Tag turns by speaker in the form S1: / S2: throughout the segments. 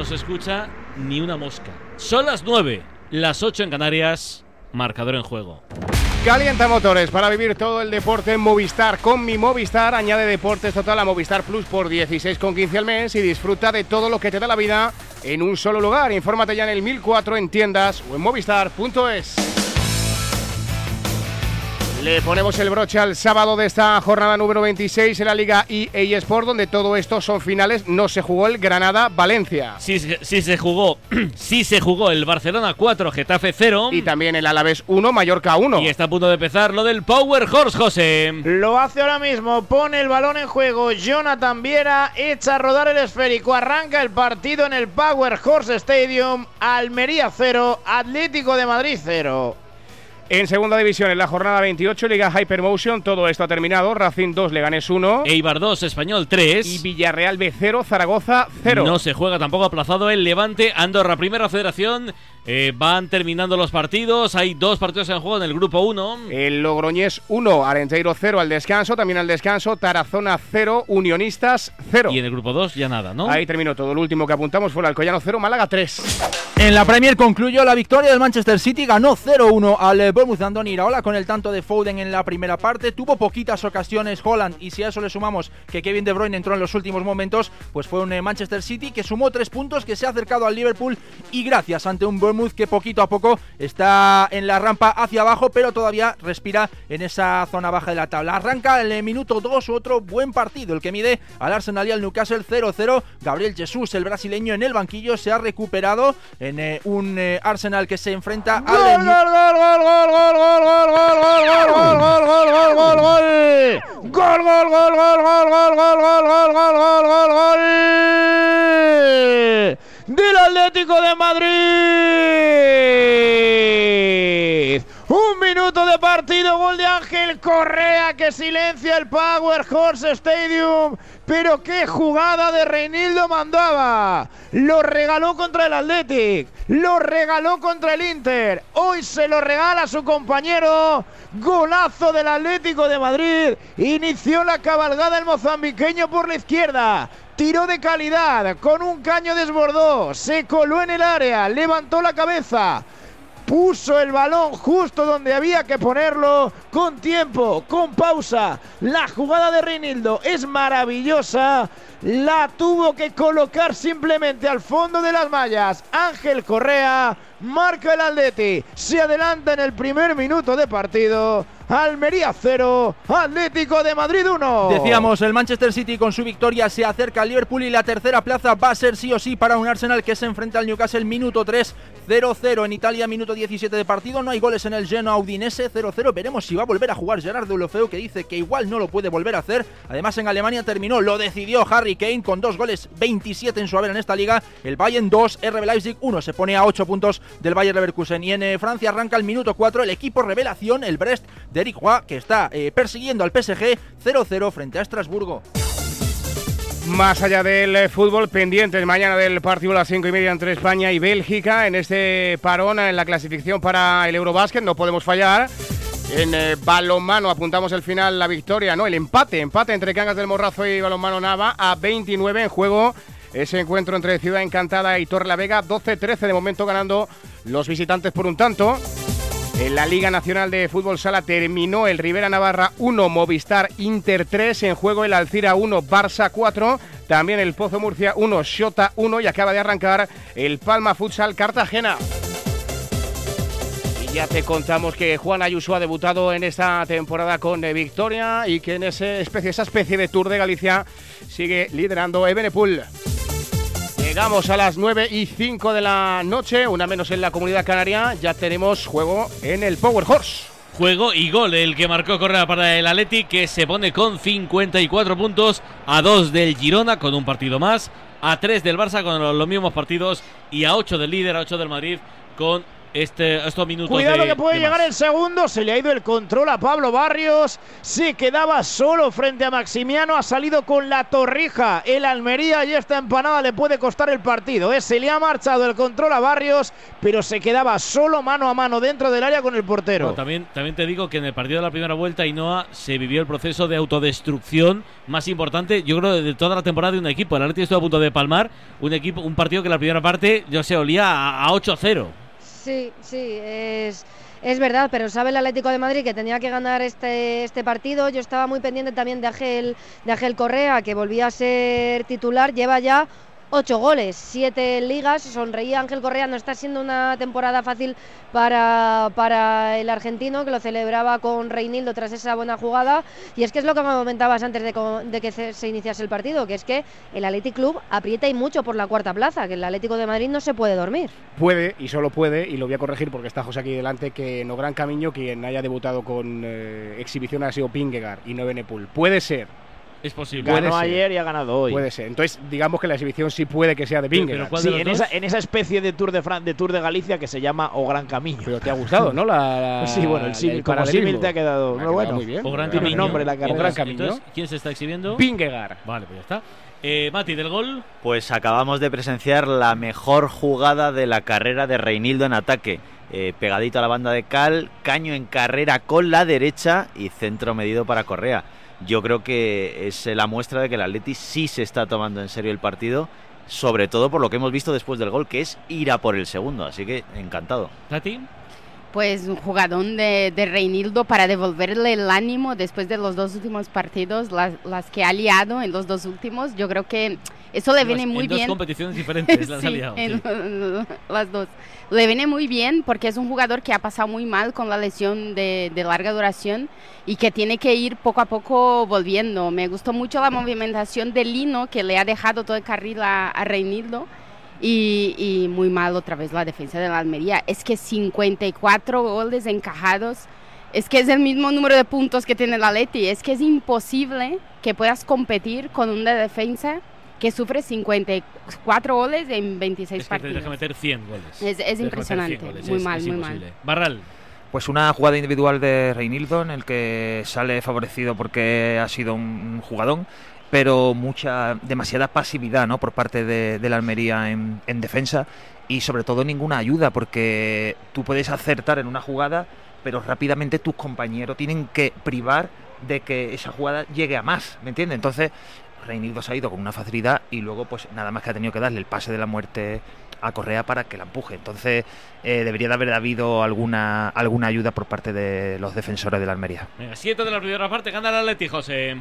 S1: no se escucha ni una mosca. Son las 9, las 8 en Canarias, marcador en juego.
S2: Calienta motores para vivir todo el deporte en Movistar. Con mi Movistar añade deportes total a Movistar Plus por 16,15 al mes y disfruta de todo lo que te da la vida en un solo lugar. Infórmate ya en el 1004 en tiendas o en movistar.es. Le ponemos el broche al sábado de esta jornada número 26 en la Liga EA Sport, donde todo esto son finales. No se jugó el Granada-Valencia.
S1: Sí, sí se jugó. sí se jugó el Barcelona 4, Getafe 0.
S2: Y también el Alavés 1, Mallorca 1.
S1: Y está a punto de empezar lo del Power Horse, José.
S3: Lo hace ahora mismo. Pone el balón en juego. Jonathan Viera echa a rodar el esférico. Arranca el partido en el Power Horse Stadium. Almería 0, Atlético de Madrid 0.
S2: En segunda división, en la jornada 28, Liga Hypermotion, todo esto ha terminado. Racing 2, Leganés 1.
S1: Eibar 2, Español 3.
S2: Y Villarreal B 0, Zaragoza 0.
S1: No se juega tampoco aplazado el Levante, Andorra, Primera Federación. Eh, van terminando los partidos. Hay dos partidos en juego en el grupo 1.
S2: El Logroñés 1, Arenteiro 0 al descanso. También al descanso, Tarazona 0, Unionistas 0.
S1: Y en el grupo 2 ya nada, ¿no?
S2: Ahí terminó todo. El último que apuntamos fue el Alcoyano 0, Málaga 3.
S4: En la Premier concluyó la victoria del Manchester City. Ganó 0-1 al Bournemouth Andoni Iraola con el tanto de Foden en la primera parte. Tuvo poquitas ocasiones Holland y si a eso le sumamos que Kevin De Bruyne entró en los últimos momentos, pues fue un eh, Manchester City que sumó tres puntos, que se ha acercado al Liverpool y gracias ante un Bournemouth que poquito a poco está en la rampa hacia abajo, pero todavía respira en esa zona baja de la tabla. Arranca el eh, minuto 2 otro buen partido, el que mide al Arsenal y al Newcastle 0-0. Gabriel Jesús, el brasileño en el banquillo, se ha recuperado en eh, un Arsenal que se enfrenta al...
S3: ¡Gol, gol, gol, gol, gol, gol, gol, gol, gol, gol, gol, gol, gol, gol, gol, gol. Gol, gol, gol, gol, gol, gol, gol, gol, gol, del Atlético de Madrid. Minuto de partido, gol de Ángel Correa que silencia el Power Horse Stadium. Pero qué jugada de Reinildo mandaba. Lo regaló contra el Athletic, lo regaló contra el Inter. Hoy se lo regala a su compañero. Golazo del Atlético de Madrid. Inició la cabalgada el mozambiqueño por la izquierda. Tiró de calidad, con un caño desbordó, se coló en el área, levantó la cabeza, puso el balón justo donde había que ponerlo, con tiempo, con pausa. La jugada de Reinildo es maravillosa. La tuvo que colocar simplemente al fondo de las mallas. Ángel Correa marca el Atleti. Se adelanta en el primer minuto de partido. Almería 0, Atlético de Madrid 1.
S4: Decíamos, el Manchester City con su victoria se acerca al Liverpool y la tercera plaza va a ser sí o sí para un Arsenal que se enfrenta al Newcastle minuto 3, 0-0 en Italia, minuto 17 de partido. No hay goles en el Genoa Udinese, 0-0. Veremos si va a volver a jugar Gerardo Lofeo, que dice que igual no lo puede volver a hacer. Además, en Alemania terminó, lo decidió Harry Kane con dos goles, 27 en su haber en esta liga. El Bayern 2, RB Leipzig 1, se pone a 8 puntos del Bayern Leverkusen. Y en eh, Francia arranca el minuto 4 el equipo revelación, el Brest de Eric Roy, que está eh, persiguiendo al PSG 0-0 frente a Estrasburgo.
S2: Más allá del eh, fútbol, pendientes mañana del partido a las 5 y media entre España y Bélgica en este parón en la clasificación para el Eurobásquet. No podemos fallar. En balonmano apuntamos el final, la victoria, no, el empate, empate entre Cangas del Morrazo y Balonmano Nava a 29 en juego. Ese encuentro entre Ciudad Encantada y Torre la Vega, 12-13 de momento ganando los visitantes por un tanto. En la Liga Nacional de Fútbol Sala terminó el Rivera Navarra 1, Movistar Inter 3, en juego el Alcira 1, Barça 4, también el Pozo Murcia 1, Shota 1 y acaba de arrancar el Palma Futsal Cartagena. Y ya te contamos que Juan Ayuso ha debutado en esta temporada con eh, victoria y que en ese especie, esa especie de Tour de Galicia sigue liderando Ebenepool. Llegamos a las 9 y 5 de la noche, una menos en la comunidad canaria. Ya tenemos juego en el Power Horse.
S1: Juego y gol el que marcó Correa para el Atleti, que se pone con 54 puntos, a 2 del Girona con un partido más, a 3 del Barça con los mismos partidos y a 8 del líder, a 8 del Madrid con este, estos minutos.
S3: Cuidado
S1: de-
S3: que puede
S1: de
S3: llegar
S1: más.
S3: el segundo. Se le ha ido el control a Pablo Barrios. Se quedaba solo frente a Maximiano. Ha salido con la torrija. El Almería y esta empanada le puede costar el partido. ¿eh? Se le ha marchado el control a Barrios, pero se quedaba solo mano a mano dentro del área con el portero.
S1: También, también te digo que en el partido de la primera vuelta, Ainhoa se vivió el proceso de autodestrucción más importante, yo creo, de toda la temporada de un equipo. El Atleti estuvo a punto de palmar un equipo, un partido que en la primera parte, yo sé, olía a, a 8-0.
S5: Sí, sí, es, es verdad, pero sabe el Atlético de Madrid que tenía que ganar este, este partido. Yo estaba muy pendiente también de Ángel, de Ángel Correa, que volvía a ser titular, lleva ya ocho goles, siete ligas. Sonreía Ángel Correa, no está siendo una temporada fácil para, para el argentino, que lo celebraba con Reinildo tras esa buena jugada. Y es que es lo que me comentabas antes de, de que se, se iniciase el partido, que es que el Athletic Club aprieta y mucho por la cuarta plaza, que el Atlético de Madrid no se puede dormir.
S2: Puede, y solo puede, y lo voy a corregir porque está José aquí delante, que no gran camino quien haya debutado con eh, exhibición ha sido Pingegar y no Benepul. Puede ser,
S1: Es posible.
S2: Puede
S3: Ganó
S2: ser.
S3: ayer y ha ganado hoy.
S2: puede ser. Entonces, digamos que la exhibición sí puede que sea de
S1: Pero-
S2: Pingegar.
S1: pero ¿cuál
S3: Sí, en esa, en esa especie de Tour de, Fran- de Tour de Galicia que se llama O Gran Camino.
S2: Pero te ha gustado, ¿no? La, la-
S3: Sí, bueno, el símil, como símil te ha quedado bueno.
S2: muy bien.
S1: O Gran Camino.
S3: nombre la carrera.
S2: O Gran
S1: Entonces,
S2: Camino.
S1: entonces, ¿Quién se está exhibiendo?
S2: Pingegar.
S1: Vale, pues ya está. Eh, Mati, del gol.
S6: Pues acabamos de presenciar la mejor jugada de la carrera de Reinildo en ataque. Eh, pegadito a la banda de Cal, caño en carrera con la derecha y centro medido para Correa. Yo creo que es la muestra de que el Atleti sí se está tomando en serio el partido, sobre todo por lo que hemos visto después del gol, que es ir a por el segundo. Así que encantado.
S1: Tati.
S7: Pues un jugadón de, de Reinildo para devolverle el ánimo después de los dos últimos partidos, las, las que ha liado en los dos últimos. Yo creo que eso le viene
S1: en
S7: muy
S1: dos
S7: bien.
S1: competiciones diferentes las ha
S7: Sí,
S1: liado,
S7: en
S1: sí.
S7: las dos. Le viene muy bien porque es un jugador que ha pasado muy mal con la lesión de, de larga duración y que tiene que ir poco a poco volviendo. Me gustó mucho la movimentación de Lino que le ha dejado todo el carril a, a Reinildo. Y, y muy mal otra vez la defensa de la Almería. Es que 54 goles encajados. Es que es el mismo número de puntos que tiene la Leti. Es que es imposible que puedas competir con una defensa que sufre 54 goles en 26
S1: Es que te
S7: partidos.
S1: deja meter 100 goles.
S7: Es- es
S1: Te deja meter 100
S7: impresionante,
S1: goles,
S7: muy
S1: es-
S7: mal,
S1: es
S7: muy
S1: imposible.
S7: mal.
S1: Barral.
S8: Pues una jugada individual de Reinildo en el que sale favorecido porque ha sido un jugadón, pero mucha, demasiada pasividad ¿no? por parte de, de la Almería en, en defensa y sobre todo ninguna ayuda porque tú puedes acertar en una jugada, pero rápidamente tus compañeros tienen que privar de que esa jugada llegue a más, ¿me entiendes? Entonces Reinildo se ha ido con una facilidad y luego pues nada más que ha tenido que darle el pase de la muerte a Correa para que la empuje. Entonces eh, debería de haber habido alguna, alguna ayuda por parte de los defensores de la Almería.
S1: Venga, 7 de la primera parte, gana el Atleti, José.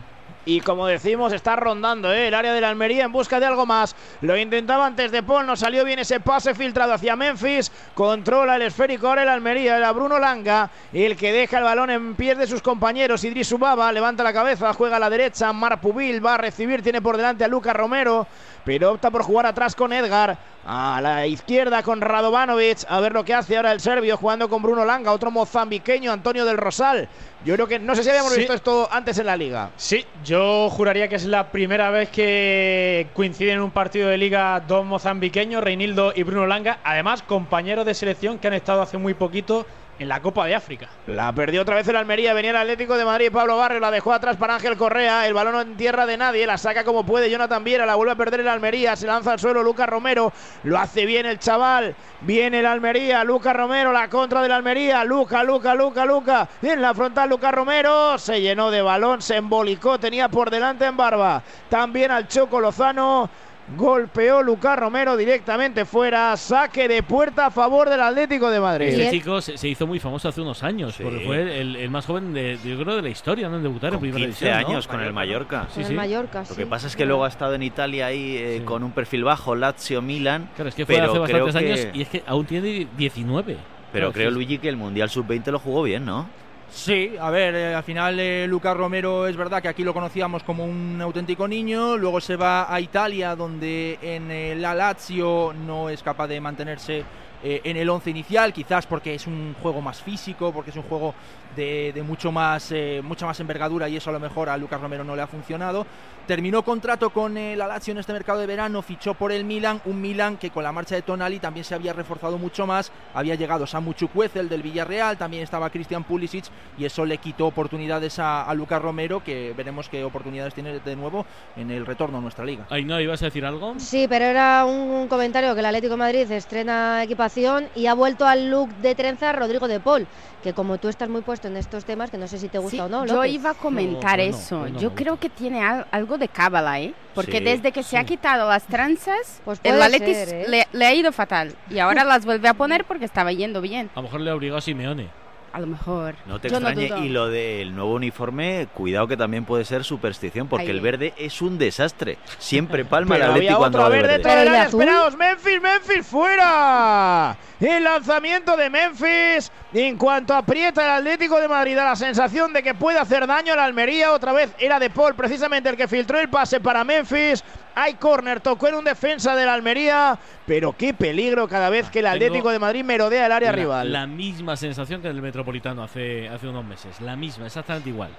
S3: Y como decimos, está rondando ¿eh? el área de la Almería en busca de algo más. Lo intentaba antes de Paul, no salió bien ese pase filtrado hacia Memphis. Controla el esférico ahora el Almería, era Bruno Langa, el que deja el balón en pies de sus compañeros. Idris Ubaba levanta la cabeza, juega a la derecha. Mar Pubil va a recibir, tiene por delante a Lucas Romero, pero opta por jugar atrás con Edgar. A la izquierda con Radovanovic. A ver lo que hace ahora el serbio jugando con Bruno Langa, otro mozambiqueño, Antonio del Rosal. Yo creo que no sé si habíamos
S9: Sí.
S3: visto esto antes en la liga.
S9: Sí, yo juraría que es la primera vez que coinciden en un partido de liga dos mozambiqueños, Reinildo y Bruno Langa, además compañeros de selección que han estado hace muy poquito en la Copa de África.
S3: La perdió otra vez el Almería, venía el Atlético de Madrid, Pablo Barrio la dejó atrás para Ángel Correa, el balón en tierra de nadie, la saca como puede Jonathan Viera, la vuelve a perder el Almería, se lanza al suelo Lucas Romero, lo hace bien el chaval, viene el Almería, Lucas Romero, la contra del Almería, Luca, Luca, Luca, Luca, en la frontal Lucas Romero, se llenó de balón, se embolicó, tenía por delante en barba, también al Choco Lozano, golpeó Lucas Romero directamente fuera, saque de puerta a favor del Atlético de Madrid.
S1: Este chico se, se hizo muy famoso hace unos años,
S6: Sí.
S1: porque fue el, el más joven de, de- yo creo, de la historia, ¿no? En debutar en
S6: Con
S1: primera
S6: 15
S1: división, ¿no?
S6: años con el Mallorca.
S1: Sí,
S5: Con
S1: sí.
S5: el Mallorca,
S6: Lo que pasa es que luego ha estado en Italia ahí eh,
S1: Sí.
S6: con un perfil bajo, Lazio, Milan.
S1: Claro, es que fue
S6: pero
S1: hace bastantes
S6: que-
S1: años y es que aún tiene 19.
S6: Pero
S1: Claro,
S6: creo,
S1: sí,
S6: Luigi, que el Mundial Sub-20 lo jugó bien, ¿no?
S4: Sí, a ver, eh, al final eh, Lucas Romero es verdad que aquí lo conocíamos como un auténtico niño, luego se va a Italia donde en eh, la Lazio no es capaz de mantenerse eh, en el once inicial, quizás porque es un juego más físico, porque es un juego de, de mucho más, eh, mucha más envergadura y eso a lo mejor a Lucas Romero no le ha funcionado. Terminó contrato con el Lazio en este mercado de verano, fichó por el Milan, un Milan que con la marcha de Tonali también se había reforzado mucho más, había llegado Samu Chukwueze, el del Villarreal, también estaba Christian Pulisic y eso le quitó oportunidades a, a Lucas Romero, que veremos qué oportunidades tiene de nuevo en el retorno a nuestra liga.
S1: Ay, no, ¿ibas a decir algo?
S5: Sí, pero era un, un comentario que el Atlético de Madrid estrena equipación y ha vuelto al look de trenza Rodrigo de Paul, que como tú estás muy puesto en estos temas, que no sé si te gusta
S7: Sí,
S5: o no.
S7: yo
S5: López.
S7: iba a comentar
S1: No, bueno,
S7: eso.
S1: bueno,
S7: yo creo que tiene al- algo de cábala, ¿eh? Porque
S6: Sí,
S7: desde que se ha quitado las tranzas,
S5: Pues
S7: el
S5: ser, ¿eh?
S7: le, le ha ido fatal. Y ahora las vuelve a poner porque estaba yendo bien.
S1: A lo mejor le obligó a Simeone.
S7: A lo mejor.
S6: No te
S7: Yo
S6: extrañe. y lo del nuevo uniforme, cuidado que también puede ser superstición, porque
S7: Ahí.
S6: el verde es un desastre. Siempre palma el
S3: Pero
S6: Atleti cuando va de
S3: verde,
S6: verde.
S3: esperaos, Memphis, Memphis fuera. El lanzamiento de Memphis. En cuanto aprieta el Atlético de Madrid, da la sensación de que puede hacer daño a la Almería. Otra vez era de Paul, precisamente el que filtró el pase para Memphis. Hay córner, tocó en un defensa de la Almería. Pero qué peligro cada vez que el
S1: Tengo
S3: Atlético de Madrid merodea el área
S1: la,
S3: rival.
S1: la misma sensación que en el Metropolitano hace, hace unos meses. La misma, exactamente igual.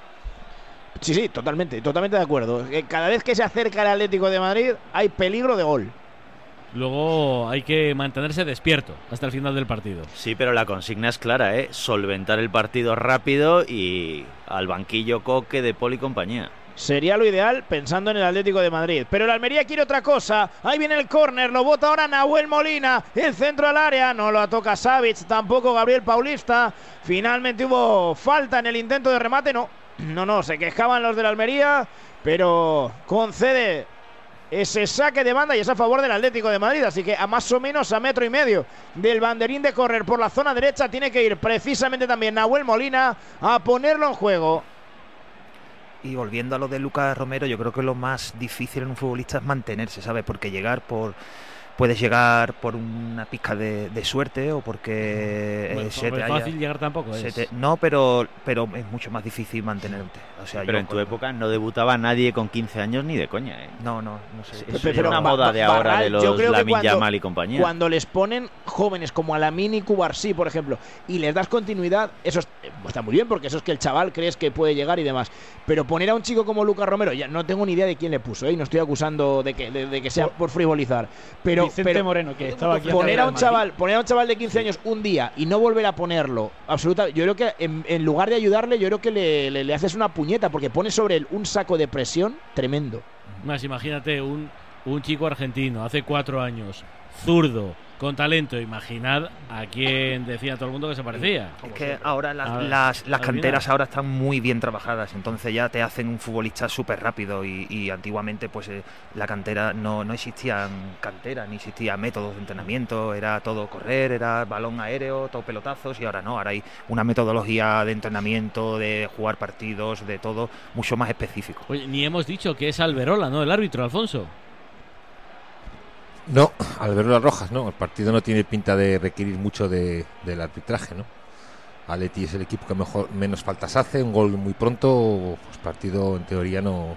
S3: Sí, sí, totalmente, totalmente de acuerdo. Eh, Cada vez que se acerca el Atlético de Madrid, hay peligro de gol.
S1: Luego hay que mantenerse despierto hasta el final del partido.
S6: Sí, pero la consigna es clara, ¿eh? Solventar el partido rápido y al banquillo Coque de Poli y compañía.
S3: Sería lo ideal pensando en el Atlético de Madrid. Pero el Almería quiere otra cosa. Ahí viene el córner, lo bota ahora Nahuel Molina. El centro al área, no lo toca Savic, tampoco Gabriel Paulista. Finalmente hubo falta en el intento de remate. No, no, no, se quejaban los del Almería, pero concede ese saque de banda y es a favor del Atlético de Madrid. Así que a más o menos a metro y medio del banderín de correr por la zona derecha tiene que ir precisamente también Nahuel Molina a ponerlo en juego.
S8: Y volviendo a lo de Lucas Romero, yo creo que lo más difícil en un futbolista es mantenerse, ¿sabes? Porque llegar por. Puedes llegar por una pizca de, de suerte o porque eh,
S1: Bueno,
S8: se te haya-
S1: fácil llegar tampoco es.
S8: te- no, pero, pero es mucho más difícil mantenerte. O sea,
S6: Pero
S8: yo
S6: en tu época no debutaba nadie con 15 años ni de coña, ¿eh?
S8: No, no, no sé.
S3: Pero
S6: es una moda
S3: Ba-
S6: de ahora
S3: Barral,
S6: de
S3: yo
S6: los
S3: creo
S6: Lamin
S3: cuando-
S6: Yamal y compañía.
S3: Cuando les ponen jóvenes como a la mini Cubarsí, por ejemplo, y les das continuidad, eso es- eh, está muy bien, porque eso es que el chaval crees que puede llegar y demás. Pero poner a un chico como Lucas Romero, ya no tengo ni idea de quién le puso, ¿eh? y no estoy acusando de que, de, de que sea por frivolizar. Pero,
S9: Vicente
S3: pero
S9: Moreno, que estaba aquí
S3: poner a un chaval, poner a un chaval de 15 años un día y no volver a ponerlo, absolutamente. Yo creo que en, en lugar de ayudarle, yo creo que le, le- le haces una puñeta, porque pone sobre él un saco de presión tremendo.
S1: Más imagínate un, un chico argentino, hace cuatro años, zurdo, con talento. Imaginad a quien decía todo el mundo que se parecía.
S8: Es que ahora las,
S1: ver,
S8: las, las canteras ahora están muy bien trabajadas, entonces ya te hacen un futbolista súper rápido y, y antiguamente pues eh, la cantera no, no existían canteras, ni existía métodos de entrenamiento, era todo correr, era balón aéreo, todo pelotazos y ahora no, ahora hay una metodología de entrenamiento, de jugar partidos, de todo mucho más específico.
S1: Oye, ni hemos dicho que es Alberola, ¿no? El árbitro, Alfonso.
S10: No, al ver las rojas, no. El partido no tiene pinta de requerir mucho de- del arbitraje, ¿no? Aleti es el equipo que mejor menos faltas hace, un gol muy pronto, pues partido en teoría no,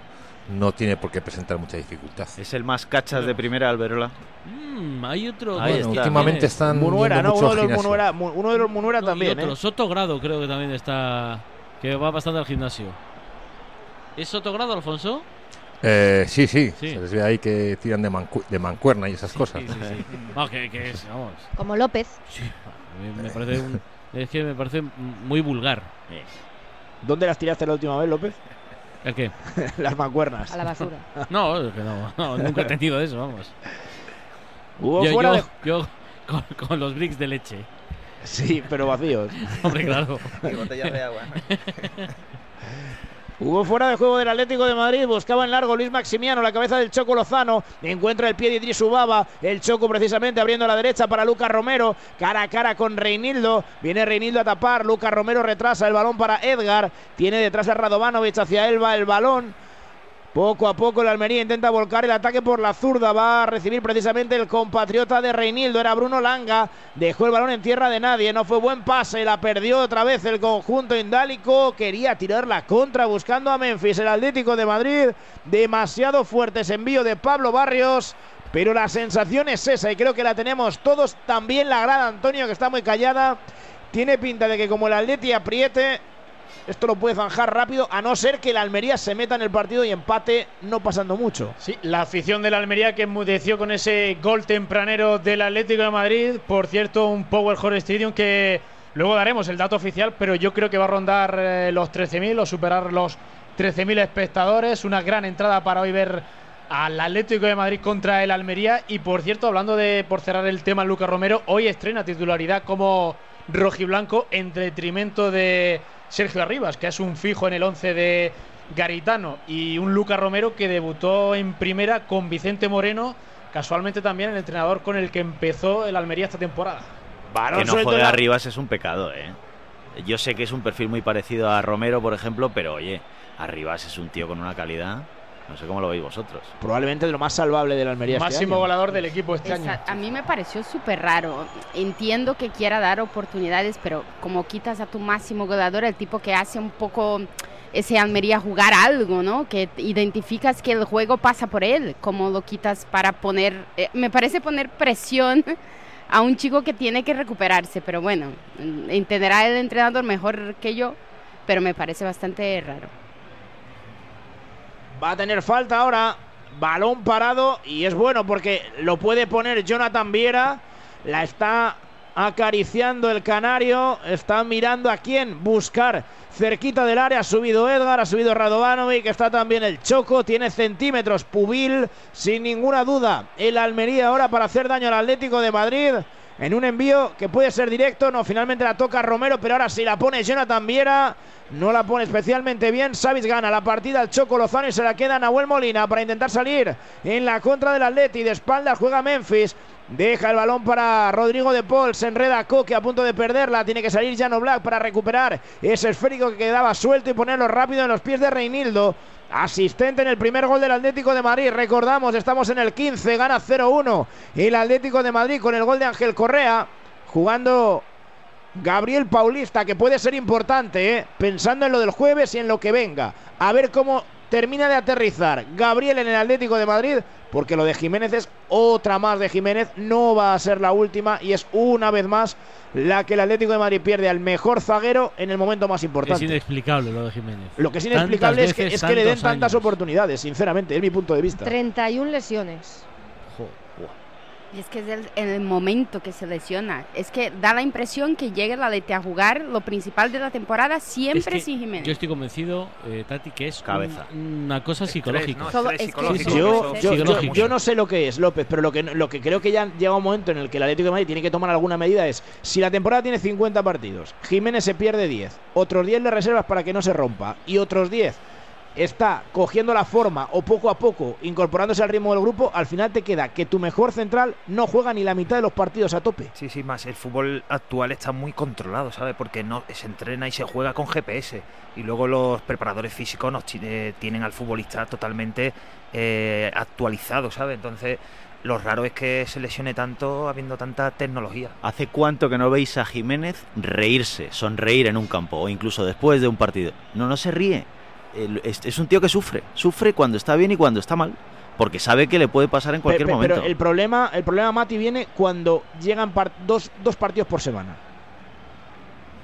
S10: no tiene por qué presentar mucha dificultad.
S6: Es el más cachas de primera, Alberola.
S1: Mm, hay otro. Dos
S6: está.
S10: últimamente están
S3: Munuera, ¿no?
S10: mucho
S3: Uno de los. Munuera, Mu- uno de los Munuera
S1: No, y
S3: también,
S1: otro,
S3: ¿eh?
S1: Sotogrado creo que también está. Que va bastante al gimnasio. ¿Es Sotogrado, Alfonso?
S10: Eh, sí, sí,
S1: Sí.
S10: se les ve ahí que tiran de, mancu- de mancuerna y esas cosas.
S1: Sí, sí, sí. Vamos, que, que es, vamos.
S5: Como López.
S1: Me, me parece un- es que me parece muy vulgar.
S3: ¿Dónde las tiraste la última vez, López?
S1: ¿El qué?
S3: las mancuernas.
S5: A la basura.
S1: No, es que no, no, nunca he entendido eso, vamos.
S3: Hubo
S1: Yo,
S3: fuera
S1: yo-
S3: de-
S1: yo con, con los bricks de leche.
S3: Sí, pero vacíos.
S1: Hombre, claro.
S3: Hubo fuera de juego del Atlético de Madrid, buscaba en largo Luis Maximiano, la cabeza del Choco Lozano, encuentra el pie de Idris Ubaba, el Choco precisamente abriendo a la derecha para Lucas Romero, cara a cara con Reinildo, viene Reinildo a tapar, Lucas Romero retrasa el balón para Edgar, tiene detrás a Radovanovic, hacia él va el balón, poco a poco el Almería intenta volcar el ataque por la zurda. Va a recibir precisamente el compatriota de Reinildo. Era Bruno Langa. Dejó el balón en tierra de nadie. No fue buen pase. La perdió otra vez el conjunto indálico. Quería tirar la contra buscando a Memphis. El Atlético de Madrid. Demasiado fuerte ese envío de Pablo Barrios. pero la sensación es esa y creo que la tenemos todos. También la grada Antonio, que está muy callada. Tiene pinta de que como el Atleti apriete, esto lo puede zanjar rápido, a no ser que el Almería se meta en el partido y empate, no pasando mucho.
S9: Sí, la afición del Almería que enmudeció con ese gol tempranero del Atlético de Madrid. Por cierto, un Power Horse Stadium que luego daremos el dato oficial, pero yo creo que va a rondar eh, los 13.000 o superar los 13.000 espectadores. Una gran entrada para hoy ver al Atlético de Madrid contra el Almería. Y por cierto, hablando de, por cerrar el tema, Lucas Romero, hoy estrena titularidad como rojiblanco en detrimento de Sergio Arribas, que es un fijo en el 11 de Garitano, y un Lucas Romero que debutó en primera con Vicente Moreno, casualmente también el entrenador con el que empezó el Almería esta temporada.
S6: que no juegue Arribas es un pecado, ¿eh? Yo sé que es un perfil muy parecido a Romero, por ejemplo, pero oye, Arribas es un tío con una calidad. No sé cómo lo veis vosotros.
S3: Probablemente de lo más salvable de la Almería. este
S9: Máximo
S3: año.
S9: goleador del equipo este año.
S7: A mí me pareció súper raro. Entiendo que quiera dar oportunidades, pero como quitas a tu máximo goleador, el tipo que hace un poco ese Almería jugar algo, ¿no? Que identificas que el juego pasa por él, como lo quitas para poner, eh, me parece poner presión a un chico que tiene que recuperarse, pero bueno, entenderá el entrenador mejor que yo, pero me parece bastante raro.
S3: Va a tener falta ahora. Balón parado y es bueno porque lo puede poner Jonathan Viera. La está acariciando el canario. Está mirando a quién buscar cerquita del área. Ha subido Edgar, ha subido Radovanovic. Está también el Choco. Tiene centímetros. Pubil, sin ninguna duda. El Almería ahora para hacer daño al Atlético de Madrid. En un envío que puede ser directo. No, finalmente la toca Romero. Pero ahora si la pone Jonathan Viera. No la pone especialmente bien. Savic gana la partida al Choco Lozano y se la queda Nahuel Molina para intentar salir en la contra del Atleti. De espaldas juega Memphis. Deja el balón para Rodrigo de Paul. Se enreda Coque a punto de perderla. Tiene que salir Jano Black para recuperar ese esférico que quedaba suelto y ponerlo rápido en los pies de Reinildo. Asistente en el primer gol del Atlético de Madrid. Recordamos, estamos en el 15. Gana 0-1 el Atlético de Madrid con el gol de Ángel Correa. Jugando Gabriel Paulista, que puede ser importante, ¿eh? pensando en lo del jueves y en lo que venga. A ver cómo termina de aterrizar Gabriel en el Atlético de Madrid, porque lo de Jiménez es otra más de Jiménez, no va a ser la última y es una vez más la que el Atlético de Madrid pierde al mejor zaguero en el momento más
S1: Es
S3: importante.
S1: inexplicable lo de Jiménez.
S3: Lo que es inexplicable
S1: Tantas
S3: es que,
S1: veces,
S3: es que le den tantas
S1: años.
S3: oportunidades, sinceramente, es mi punto de vista.
S5: 31 lesiones.
S7: Y es que es el, en el momento que se lesiona. Es que da la impresión que llega el Atleti a jugar lo principal de la temporada siempre
S1: Es que
S7: sin Jiménez.
S1: Yo estoy convencido, eh, Tati, que es
S6: Cabeza.
S1: un- una cosa psicológica.
S3: yo no sé lo que es, López, pero lo que, lo que creo que ya llega un momento en el que el Atlético de Madrid tiene que tomar alguna medida es, si la temporada tiene 50 partidos, Jiménez se pierde 10, otros 10 le reservas para que no se rompa y otros 10 está cogiendo la forma o poco a poco incorporándose al ritmo del grupo, al final te queda que tu mejor central no juega ni la mitad de los partidos a tope.
S8: Sí, sí, más el fútbol actual está muy controlado, ¿sabes? Porque no se entrena y se juega con GPS. Y luego los preparadores físicos nos eh, tienen al futbolista totalmente eh, actualizado, ¿sabes? Entonces, lo raro es que se lesione tanto habiendo tanta tecnología.
S6: ¿Hace cuánto que no veis a Jiménez reírse, sonreír en un campo o incluso después de un partido? No, no se ríe. Es, un tío que sufre. Sufre cuando está bien y cuando está mal. Porque sabe que le puede pasar en cualquier momento.
S3: Pero el problema, el problema, Mati, viene cuando llegan par- dos, dos partidos por semana.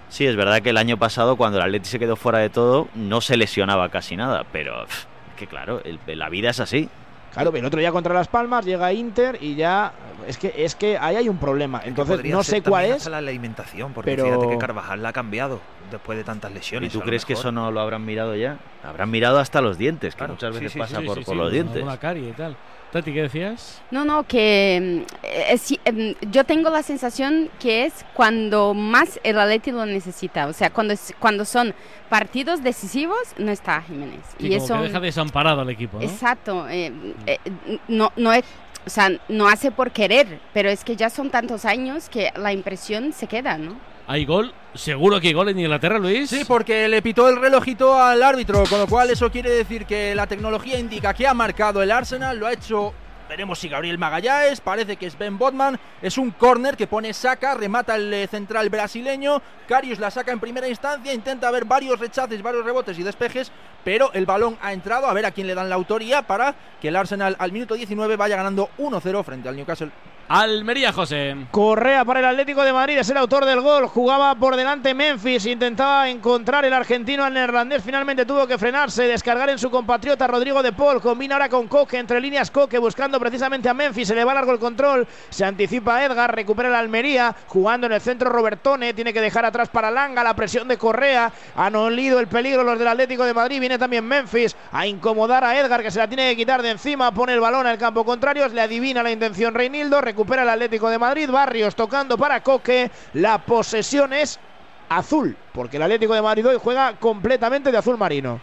S6: Sí, es verdad que el año pasado, cuando el Atleti se quedó fuera de todo, no se lesionaba casi nada. Pero es que claro, el- la vida es así.
S3: Claro, el otro día contra Las Palmas llega Inter y ya es que es que ahí hay un problema. Entonces no sé cuál es.
S8: la alimentación, porque
S3: pero-
S8: fíjate que Carvajal la ha cambiado después de tantas
S6: ¿Y
S8: lesiones.
S6: tú
S8: a lo
S6: crees que eso no lo habrán mirado ya? Habrán mirado hasta los dientes, que
S8: Claro,
S6: muchas veces
S8: sí,
S6: pasa
S1: Sí,
S6: por,
S1: sí,
S6: por
S1: sí,
S6: los dientes.
S1: alguna carie y tal. Tati, ¿qué decías?
S7: No, no, que mm, eh, sí, em, yo tengo la sensación que es cuando más el Atleti lo necesita. O sea, cuando, es- cuando son partidos decisivos, no está Jiménez.
S1: Sí,
S7: y
S1: como
S7: eso,
S1: que deja desamparado al equipo, ¿no?
S7: exacto. eh, eh, no, no es, o sea, no hace por querer, pero es que ya son tantos años que la impresión se queda, ¿no?
S1: ¿Hay gol? ¿Seguro que hay gol en Inglaterra, Luis?
S4: Sí, porque le pitó el relojito al árbitro, con lo cual eso quiere decir que la tecnología indica que ha marcado el Arsenal, lo ha hecho Veremos si Gabriel Magallanes, parece que es Ben Botman. Es un córner que pone saca, remata el eh, central brasileño. Carius la saca en primera instancia, intenta ver varios rechaces, varios rebotes y despejes, pero el balón ha entrado. A ver a quién le dan la autoría para que el Arsenal al minuto 19 vaya ganando 1-0 frente al Newcastle.
S1: Almería, José.
S3: Correa para el Atlético de Madrid, es el autor del gol. Jugaba por delante Memphis, intentaba encontrar el argentino al neerlandés. Finalmente tuvo que frenarse, descargar en su compatriota Rodrigo de Paul. Combina ahora con Coque, entre líneas Coque, buscando precisamente a Memphis. Se le va largo el control, se anticipa Edgar, recupera el Almería. Jugando en el centro Robertone, tiene que dejar atrás para Langa. La presión de Correa, han olido el peligro los del Atlético de Madrid. Viene también Memphis a incomodar a Edgar, que se la tiene que quitar de encima. Pone el balón al campo contrario, le adivina la intención Reinildo. Recupera el Atlético de Madrid. Barrios tocando para Coque. La posesión es azul, porque el Atlético de Madrid hoy juega completamente de azul marino.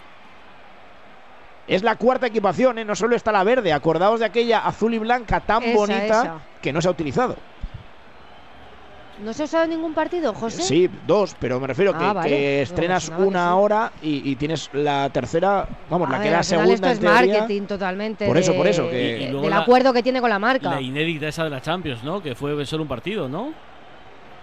S3: Es la cuarta equipación, ¿eh? no solo está la verde. Acordaos de aquella azul y blanca tan
S5: Esa,
S3: bonita
S5: esa.
S3: que no se ha utilizado.
S5: ¿No se ha usado en ningún partido, José?
S3: Sí, dos, pero me refiero
S5: Ah,
S3: que,
S5: vale.
S3: que
S5: Digo,
S3: estrenas
S5: que
S3: una
S5: sí.
S3: ahora y, y tienes la tercera, vamos,
S5: A
S3: la que
S5: ver,
S3: era segunda
S5: esto es
S3: teoría.
S5: marketing totalmente.
S3: Por eso,
S5: de-
S3: por eso, que-
S1: Y luego
S5: del
S1: la-
S5: acuerdo que tiene con la marca.
S1: La inédita esa de la Champions, ¿no? Que fue solo un partido, ¿no?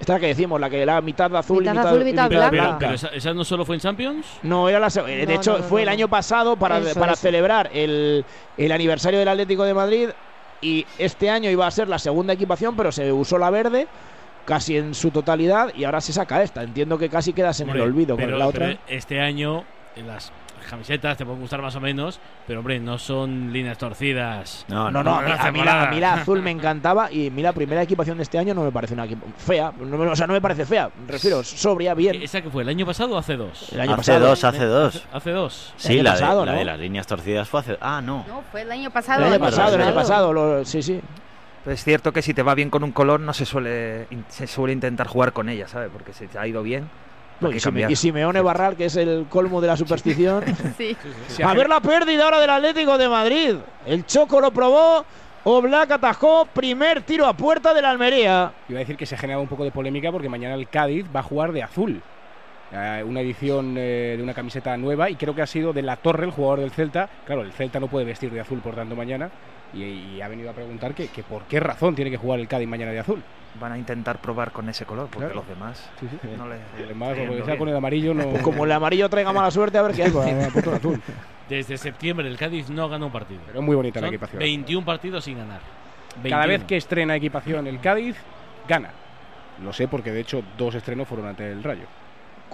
S3: Esta que decimos, la que era mitad azul
S5: Mitad
S3: y mitad,
S5: azul y mitad blanca.
S1: pero esa, esa no solo fue en Champions.
S3: No, era la De
S5: No,
S3: hecho,
S5: no, no,
S3: fue
S5: no,
S3: el año pasado para,
S5: Eso,
S3: para
S5: eso.
S3: celebrar el, el aniversario del Atlético de Madrid. Y este año iba a ser la segunda equipación, pero se usó la verde casi en su totalidad y ahora se saca esta. Entiendo que casi quedas en
S1: Hombre,
S3: el olvido
S1: pero,
S3: con la otra.
S1: pero este año en las camisetas te pueden gustar más o menos, pero hombre, no son líneas torcidas.
S3: No, no, a mí, a mí la, a mí la azul me encantaba y a mí la primera equipación de este año no me parece una equipo fea. No o sea, no me parece fea. Refiero, sobria, bien.
S1: ¿Esa que fue? ¿El año pasado o hace dos?
S3: El año
S6: hace
S3: pasado.
S6: dos, hace dos.
S1: Hace dos.
S6: Sí, la,
S3: pasado,
S6: de, la
S3: ¿no?
S6: de las líneas torcidas fue hace. Ah, no.
S7: No, fue el año
S3: El
S7: pasado.
S3: año
S6: año
S3: pasado, el año
S6: pasado.
S3: lo- sí, sí.
S8: Es cierto que si te va bien con un color no se suele se suele intentar jugar con ella, ¿sabes? Porque si te ha ido bien.
S3: No, y, Sime- y Simeone Barral, que es el colmo de la superstición.
S7: Sí.
S3: A ver la pérdida ahora del Atlético de Madrid. El Choco lo probó. Oblak atajó. Primer tiro a puerta de la Almería.
S2: Iba a decir que se ha generado un poco de polémica porque mañana el Cádiz va a jugar de azul. Eh, una edición eh, de una camiseta nueva y creo que ha sido de la Torre, el jugador del Celta. Claro, el Celta no puede vestir de azul, por tanto, mañana. Y, y ha venido a preguntar que, que por qué razón tiene que jugar el Cádiz mañana de azul.
S8: Van a intentar probar con ese color, porque
S2: Claro.
S8: los demás
S2: Sí, sí.
S8: no les.
S2: Además,
S8: les
S2: porque sea con el amarillo no.
S3: Pues como el amarillo traiga mala suerte, a ver qué hay.
S2: Pues, ha puesto el azul.
S1: Desde septiembre el Cádiz no ganó un partido.
S2: Pero es muy bonita la equipación.
S1: 21 partidos sin ganar.
S2: Cada
S1: 21.
S2: vez que estrena equipación el Cádiz, gana. Lo sé porque de hecho dos estrenos fueron ante el Rayo.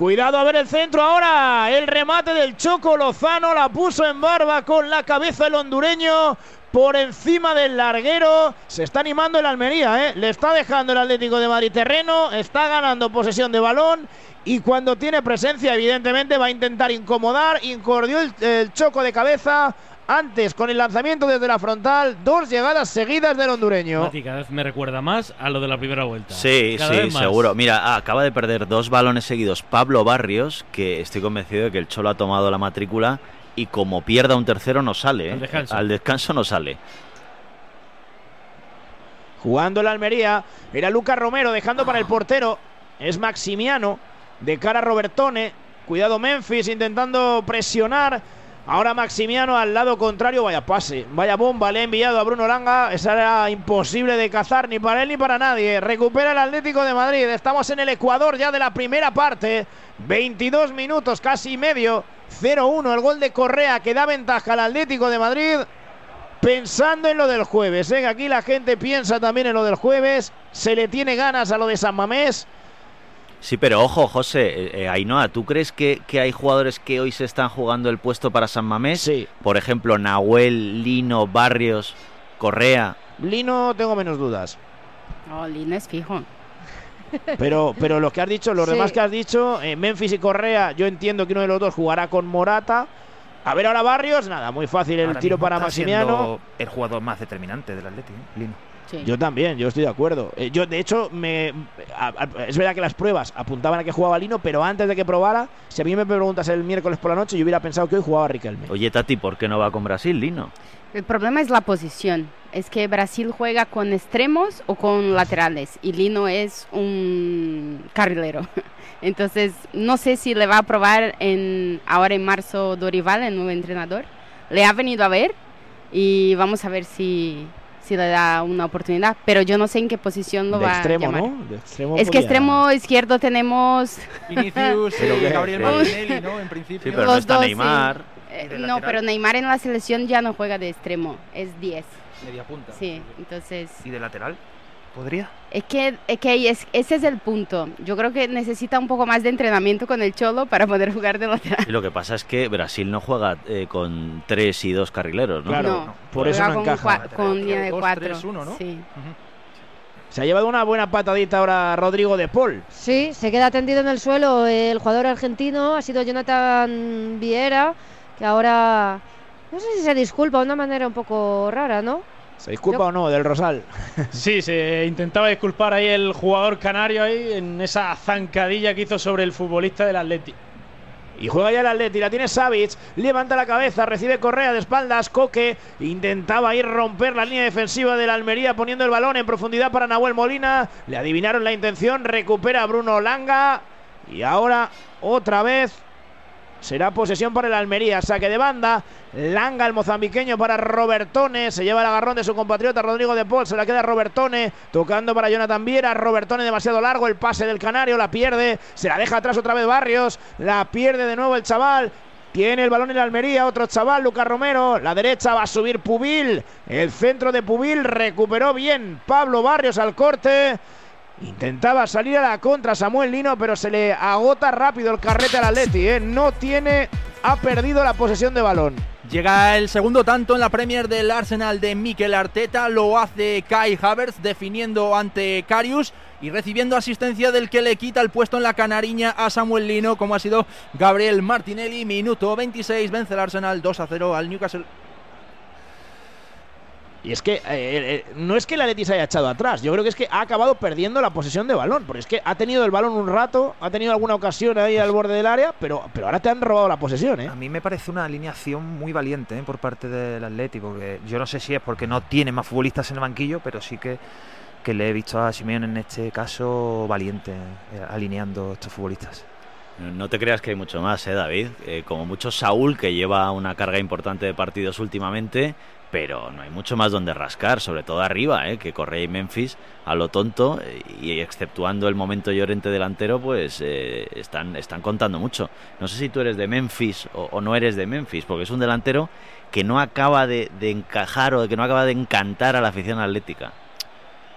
S3: Cuidado a ver el centro ahora. El remate del Choco Lozano la puso en barba con la cabeza el hondureño. Por encima del larguero. Se está animando el Almería, ¿eh? Le está dejando el Atlético de Madrid terreno. Está ganando posesión de balón. Y cuando tiene presencia, evidentemente, va a intentar incomodar. Incordió el, el choco de cabeza. Antes, con el lanzamiento desde la frontal, dos llegadas seguidas del hondureño.
S1: Mati, cada vez me recuerda más a lo de la primera vuelta.
S6: Sí,
S1: Cada
S6: sí, seguro. Mira, ah, acaba de perder dos balones seguidos Pablo Barrios, que estoy convencido de que el Cholo ha tomado la matrícula y como pierda un tercero no sale. ¿eh?
S1: Al descanso.
S6: Al descanso no sale.
S3: Jugando el Almería. Era Lucas Romero dejando para el portero. Es Maximiano. De cara a Robertone. Cuidado Memphis intentando presionar. Ahora Maximiano al lado contrario. Vaya pase. Vaya bomba. Le ha enviado a Bruno Langa. Esa era imposible de cazar ni para él ni para nadie. Recupera el Atlético de Madrid. Estamos en el Ecuador ya de la primera parte. 22 minutos, casi medio. 0-1 el gol de Correa que da ventaja al Atlético de Madrid pensando en lo del jueves. ¿eh? Aquí la gente piensa también en lo del jueves. Se le tiene ganas a lo de San Mamés.
S6: Sí, pero ojo, José, eh, eh, Ainhoa, ¿tú crees que, que hay jugadores que hoy se están jugando el puesto para San Mamés?
S3: Sí.
S6: Por ejemplo, Nahuel, Lino, Barrios, Correa.
S3: Lino, tengo menos dudas.
S7: Oh, Lino es fijo.
S3: Pero, pero lo que has dicho, los
S5: Sí.
S3: demás que has dicho, eh, Memphis y Correa, yo entiendo que uno de los dos jugará con Morata. A ver ahora Barrios, nada, muy fácil el
S8: Ahora
S3: tiro
S8: mismo
S3: para
S8: está
S3: Maximiano.
S8: El jugador más determinante del Atlético, ¿eh? Lino.
S7: Sí.
S3: Yo también, yo estoy de acuerdo. Eh, yo, de hecho, me, a- a- es verdad que las pruebas apuntaban a que jugaba Lino, pero antes de que probara, si a mí me preguntas el miércoles por la noche, yo hubiera pensado que hoy jugaba Riquelme.
S6: Oye, Tati, ¿por qué no va con Brasil, Lino?
S7: El problema es la posición. Es que Brasil juega con extremos o con laterales y Lino es un carrilero. Entonces, no sé si le va a probar en, ahora en marzo Dorival, el nuevo entrenador. Le ha venido a ver y vamos a ver si, si le da una oportunidad, pero yo no sé en qué posición lo
S3: de
S7: va
S3: extremo,
S7: a llamar.
S3: ¿no? De extremo
S7: Es que
S3: podía-
S7: extremo izquierdo tenemos
S4: Vinicius
S3: Pero
S4: y Gabriel
S6: sí.
S4: Martinelli, ¿no? En principio.
S6: Sí, pero no
S7: Los
S6: está
S7: dos, sí.
S6: Neymar.
S7: Eh,
S4: de
S7: no,
S4: lateral?
S7: pero Neymar en la selección ya no juega de extremo, es 10.
S4: Media punta.
S7: Sí, entonces
S8: ¿Y de lateral? ¿Podría?
S7: es que, es que es- ese es el punto. Yo creo que necesita un poco más de entrenamiento con el Cholo para poder jugar de lateral.
S6: Y lo que pasa es que Brasil no juega eh, con tres y dos carrileros, ¿no?
S3: Claro,
S7: No,
S3: por eso
S7: juega
S3: no
S7: con,
S3: encaja.
S7: con de
S4: Dos,
S7: 4.
S4: tres, uno, ¿no?
S7: Sí.
S3: Se ha llevado una buena patadita ahora Rodrigo de Paul.
S5: Sí, se queda tendido en el suelo el jugador argentino, ha sido Jonathan Viera, que ahora no sé si se disculpa de una manera un poco rara, ¿no?
S3: ¿Se disculpa o no del Rosal?
S9: Sí, se intentaba disculpar ahí el jugador canario ahí en esa zancadilla que hizo sobre el futbolista del Atleti.
S3: Y juega ya el Atleti, la tiene Savic, levanta la cabeza, recibe Correa de espaldas, Coque intentaba ir romper la línea defensiva de la Almería poniendo el balón en profundidad para Nahuel Molina, le adivinaron la intención, recupera Bruno Langa y ahora otra vez será posesión para el Almería, saque de banda, Langa el mozambiqueño para Robertone, se lleva el agarrón de su compatriota Rodrigo de Paul, se la queda Robertone, tocando para Jonathan Viera, Robertone demasiado largo, el pase del Canario, la pierde, se la deja atrás otra vez Barrios, la pierde de nuevo el chaval, tiene el balón en la Almería, otro chaval, Lucas Romero. La derecha va a subir Pubil. El centro de Pubil recuperó bien Pablo Barrios al corte. Intentaba salir a la contra Samuel Lino, pero se le agota rápido el carrete al Atleti. ¿eh? No tiene, ha perdido la posesión de balón.
S4: Llega el segundo tanto en la Premier del Arsenal de Mikel Arteta, lo hace Kai Havertz definiendo ante Karius y recibiendo asistencia del que le quita el puesto en la canariña a Samuel Lino, como ha sido Gabriel Martinelli. Minuto 26, vence el Arsenal 2 a 0 al Newcastle.
S3: Y es que eh, eh, no es que el Atleti se haya echado atrás, yo creo que es que ha acabado perdiendo la posesión de balón, porque es que ha tenido el balón un rato, ha tenido alguna ocasión ahí al borde del área, pero, pero ahora te han robado la posesión, ¿eh?
S8: A mí me parece una alineación muy valiente ¿eh? por parte del Atlético, porque yo no sé si es porque no tiene más futbolistas en el banquillo, pero sí que, que le he visto a Simeone en este caso valiente eh, alineando estos futbolistas.
S6: No te creas que hay mucho más, ¿eh, David? Eh, como mucho Saúl, que lleva una carga importante de partidos últimamente, pero no hay mucho más donde rascar, sobre todo arriba, ¿eh? que Correa y Memphis a lo tonto, y exceptuando el momento llorente delantero, pues eh, están, están contando mucho. No sé si tú eres de Memphis o, o no eres de Memphis, porque es un delantero que no acaba de, de encajar o que no acaba de encantar a la afición atlética.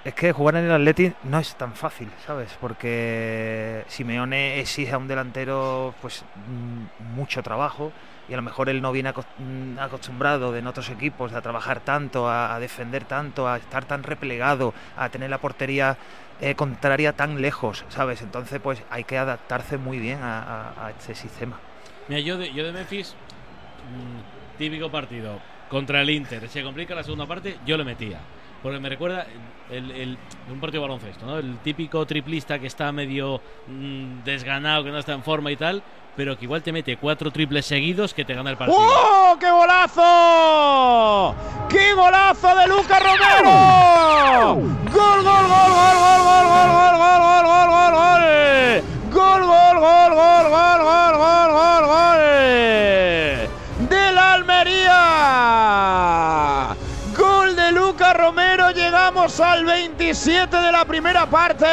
S8: Es que jugar en el Atleti no es tan fácil, ¿sabes? Porque Simeone exige a un delantero pues mm, mucho trabajo y a lo mejor él no viene mm, acostumbrado en otros equipos a trabajar tanto, a, defender tanto, a estar tan replegado, a tener la portería eh, contraria tan lejos, ¿sabes? Entonces pues hay que adaptarse muy bien a este sistema.
S1: Mira, yo de, yo de Memphis, mm, típico partido contra el Inter. Se complica la segunda parte, yo le metía. Porque me recuerda el, el- un partido de baloncesto, ¿no? El típico triplista que está medio mm, desganado, que no está en forma y tal, pero que igual te mete cuatro triples seguidos que te gana el partido.
S3: ¡Oh, qué golazo! ¡Qué golazo de Lucas Romero! ¡Gol, gol, gol, gol, gol, gol, gol, gol, gol, gol, gol, gol, gol! Al 27 de la primera parte.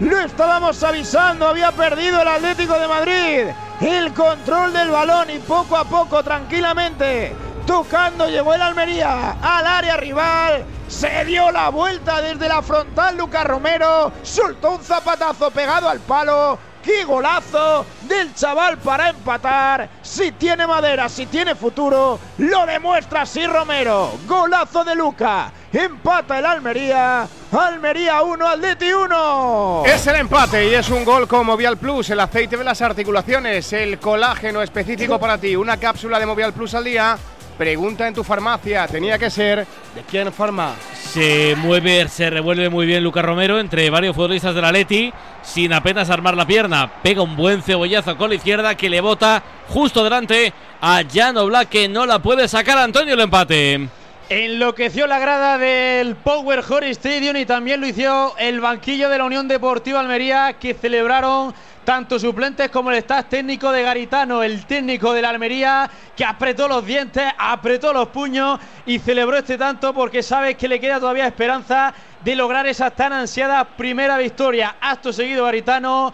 S3: Lo estábamos avisando, había perdido el Atlético de Madrid. El control del balón y poco a poco, tranquilamente, tocando, llegó el Almería al área rival. Se dio la vuelta desde la frontal Lucas Romero, soltó un zapatazo pegado al palo. ¡Qué golazo del chaval para empatar! Si tiene madera, si tiene futuro, lo demuestra así Romero. Golazo de Luca. Empata el Almería. Almería 1, Atleti 1.
S2: Es el empate y es un gol con Movial Plus, el aceite de las articulaciones, el colágeno específico para ti, una cápsula de Movial Plus al día. Pregunta en tu farmacia, tenía que ser de quién farma.
S1: Se mueve, se revuelve muy bien Lucas Romero entre varios futbolistas del Atleti, sin apenas armar la pierna. Pega un buen cebollazo con la izquierda que le bota justo delante a Jan Black que no la puede sacar Antonio el empate.
S9: Enloqueció la grada del Power Horse Stadium y también lo hizo el banquillo de la Unión Deportiva Almería que celebraron tanto suplentes como el staff técnico de Garitano, el técnico de la Almería, que apretó los dientes, apretó los puños y celebró este tanto porque sabe que le queda todavía esperanza de lograr esa tan ansiada primera victoria. Acto seguido, Garitano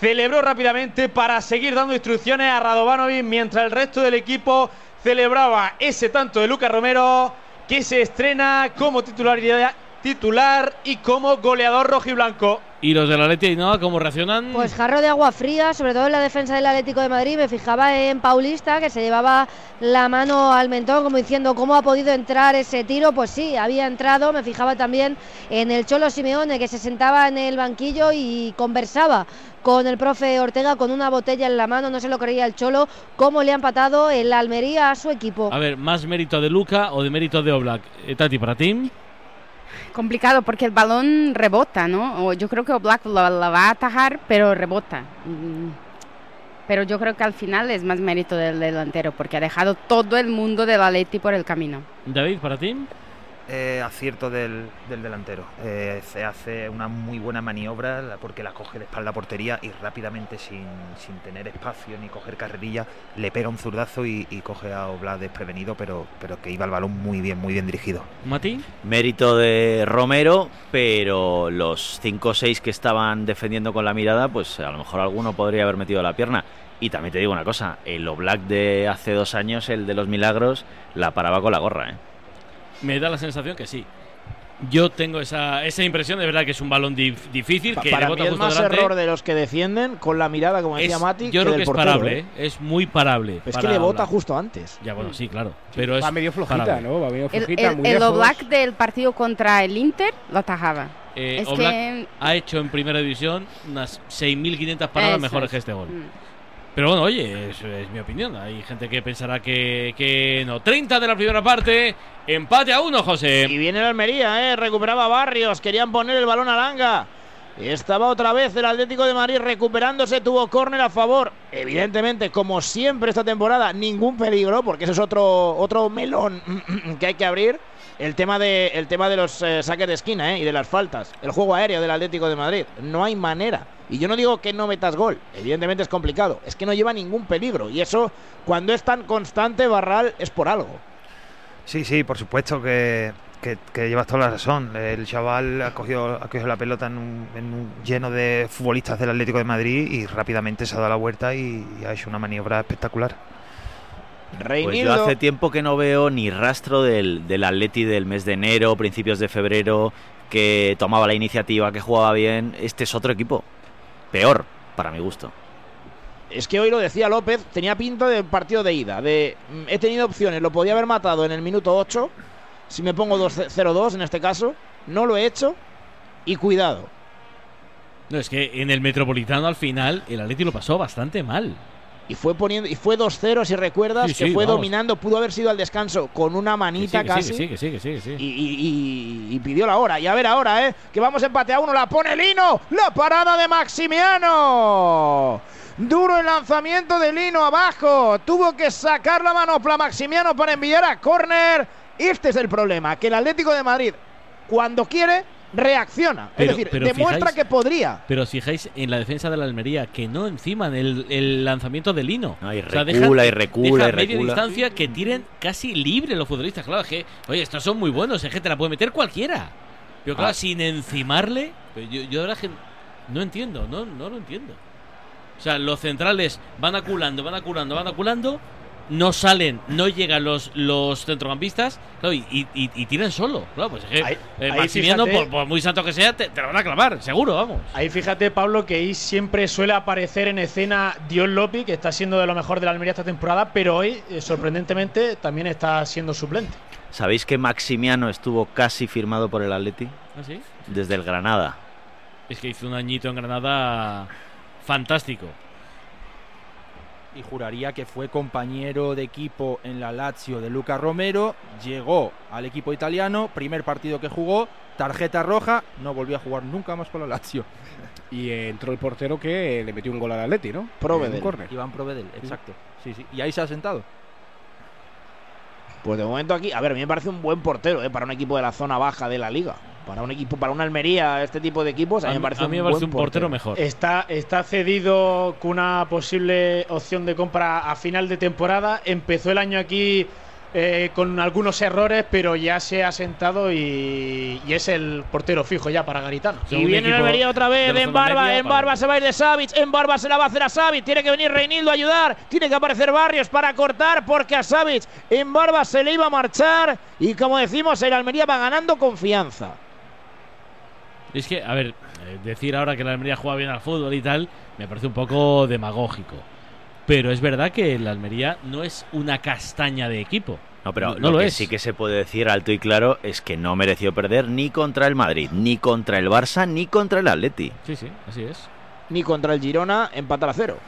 S9: celebró rápidamente para seguir dando instrucciones a Radovanovic mientras el resto del equipo celebraba ese tanto de Lucas Romero que se estrena como titularidad, titular y como goleador rojiblanco.
S1: ¿Y los del Atleti y nada cómo reaccionan?
S5: Pues jarro de agua fría, sobre todo en la defensa del Atlético de Madrid. Me fijaba en Paulista, que se llevaba la mano al mentón, como diciendo cómo ha podido entrar ese tiro. Pues sí, había entrado. Me fijaba también en el Cholo Simeone, que se sentaba en el banquillo y conversaba con el profe Ortega con una botella en la mano. No se lo creía el Cholo, cómo le ha empatado el Almería a su equipo.
S1: A ver, ¿más mérito de Luca o de mérito de Oblak? Eh, Tati, para ti.
S7: Complicado porque el balón rebota, ¿no? Yo creo que Oblak lo va a atajar, pero rebota. Mm. Pero yo creo que al final es más mérito del delantero porque ha dejado todo el mundo del Atleti por el camino.
S1: David, para ti.
S8: Eh, acierto del, del delantero. Eh, se hace una muy buena maniobra porque la coge de espalda a portería y rápidamente, sin, sin tener espacio ni coger carrerilla, le pega un zurdazo y, y coge a Oblak desprevenido, pero, pero que iba el balón muy bien, muy bien dirigido.
S1: Mati.
S6: Mérito de Romero, pero los 5 o 6 que estaban defendiendo con la mirada, pues a lo mejor alguno podría haber metido la pierna. Y también te digo una cosa, el Oblak de hace dos años, el de los milagros, la paraba con la gorra, ¿eh?
S1: Me da la sensación que sí. Yo tengo esa, esa impresión, de verdad que es un balón dif- difícil,
S3: Pa-
S1: que
S3: para mí es
S1: justo
S3: más
S1: delante.
S3: error de los que defienden con la mirada, como decía
S1: Es-
S3: Mati,
S1: yo creo
S3: que
S1: es
S3: portero,
S1: parable,
S3: ¿eh?
S1: ¿eh? es muy parable.
S3: Es
S1: para
S3: que le bota
S1: Oblak.
S3: justo antes.
S1: Ya, bueno, sí, claro. Pero es
S2: Va medio flojita,
S1: parable.
S2: ¿no? Va medio
S7: El,
S2: flojita,
S7: el,
S2: muy
S7: el
S2: lejos.
S7: Oblak del partido contra el Inter lo atajaba.
S1: Eh,
S7: es
S1: Oblak
S7: que
S1: ha hecho en primera división unas 6.500 paradas
S7: Eso
S1: mejores
S7: es.
S1: que este gol.
S7: Mm.
S1: Pero bueno, oye, eso es mi opinión. Hay gente que pensará que, que no. 30 de la primera parte, empate a uno,
S3: Y
S1: José.
S3: viene el Almería, ¿eh? recuperaba Barrios, querían poner el balón a Langa. Estaba otra vez el Atlético de Madrid recuperándose, tuvo córner a favor. Evidentemente, como siempre esta temporada, ningún peligro, porque ese es otro, otro melón que hay que abrir. El tema de, el tema de los eh, saques de esquina ¿eh? y de las faltas. El juego aéreo del Atlético de Madrid. No hay manera. Y yo no digo que no metas gol. Evidentemente es complicado. Es que no lleva ningún peligro. Y eso, cuando es tan constante, Barral, es por algo.
S8: Sí, sí, por supuesto que, que- que llevas toda la razón. El chaval ha cogido, ha cogido la pelota en un, en un lleno de futbolistas del Atlético de Madrid y rápidamente se ha dado la vuelta y, y ha hecho una maniobra espectacular.
S6: Pues yo hace tiempo que no veo ni rastro del, del Atleti del mes de enero, principios de febrero, que tomaba la iniciativa, que jugaba bien. Este es otro equipo. Peor, para mi gusto.
S3: Es que hoy lo decía López, tenía pinta de partido de ida. De mm, he tenido opciones, lo podía haber matado en el minuto 8. Si me pongo 2-0-2 en este caso, no lo he hecho. Y cuidado.
S1: No, es que en el Metropolitano al final el Atleti lo pasó bastante mal.
S3: Y fue poniendo, y fue 2-0, si recuerdas,
S1: Sí,
S3: que fue
S1: vamos.
S3: dominando, pudo haber sido al descanso con una manita casi. y pidió la hora. Y a ver ahora, ¿eh? Que vamos empate a uno. La pone Lino. La parada de Maximiano. Duro el lanzamiento de Lino abajo. Tuvo que sacar la manopla Maximiano para enviar a córner. Este es el problema. Que el Atlético de Madrid, cuando quiere, reacciona.
S1: Pero-
S3: es decir,
S1: pero
S3: demuestra
S1: fijáis-
S3: que podría.
S1: Pero os fijáis en la defensa de la Almería que no enciman el, el lanzamiento de Lino.
S6: No, y
S1: O sea,
S6: recula, y recula,
S1: deja
S6: y
S1: media
S6: recula.
S1: distancia que tiren casi libre los futbolistas. Claro, es que, oye, estos son muy buenos, es que te la puede meter cualquiera. Pero claro,
S6: Ah.
S1: sin encimarle, pues yo, yo de verdad que no entiendo, no, no lo entiendo. O sea, los centrales van aculando, van aculando, van aculando, no salen, no llegan los, los centrocampistas claro, y, y, tiran solo. Claro, pues es que
S9: Ahí-
S1: eh,
S9: ahí
S1: Maximiano,
S9: fíjate-
S1: por, por muy santo que sea, te, te lo van a clavar, seguro, vamos.
S9: Ahí fíjate, Pablo, que ahí siempre suele aparecer en escena Dion Lopi, que está siendo de lo mejor de la Almería esta temporada, pero hoy, eh, sorprendentemente, también está siendo suplente.
S6: ¿Sabéis que Maximiano estuvo casi firmado por el Atleti?
S1: ¿Ah, sí?
S6: Desde el Granada.
S1: Es que hizo un añito en Granada fantástico.
S4: Y juraría que fue compañero de equipo en la Lazio de Luca Romero, llegó al equipo italiano, primer partido que jugó, tarjeta roja, no volvió a jugar nunca más con la Lazio.
S2: Y entró el portero que le metió un gol al Atleti, ¿no?
S3: Provedel.
S4: Iván Provedel, exacto. Sí, sí. Y ahí se ha sentado.
S3: Pues de momento aquí, a ver, a mí me parece un buen portero ¿eh? para un equipo de la zona baja de la liga. Para un equipo, para una Almería, este tipo de equipos, a mí me parece
S1: a mí me
S3: un,
S1: parece
S3: buen
S1: un portero mejor.
S9: Está, está cedido con una posible opción de compra a final de temporada. Empezó el año aquí eh, con algunos errores, pero ya se ha sentado y, y es el portero fijo ya para Garitano.
S3: Y viene la Almería otra vez, en Barba, en Barba se va a ir de Savic, en Barba se la va a hacer a Savic, tiene que venir Reinildo a ayudar, tiene que aparecer Barrios para cortar porque a Savic en Barba se le iba a marchar y como decimos, el Almería va ganando confianza.
S1: Es que, a ver, eh, decir ahora que la Almería juega bien al fútbol y tal, me parece un poco demagógico. Pero es verdad que la Almería no es una castaña de equipo.
S6: No, pero
S1: no
S6: lo,
S1: lo
S6: que
S1: es.
S6: sí que se puede decir alto y claro es que no mereció perder ni contra el Madrid, ni contra el Barça, ni contra el Atleti.
S1: Sí, sí, así es.
S3: Ni contra el Girona empatar a cero.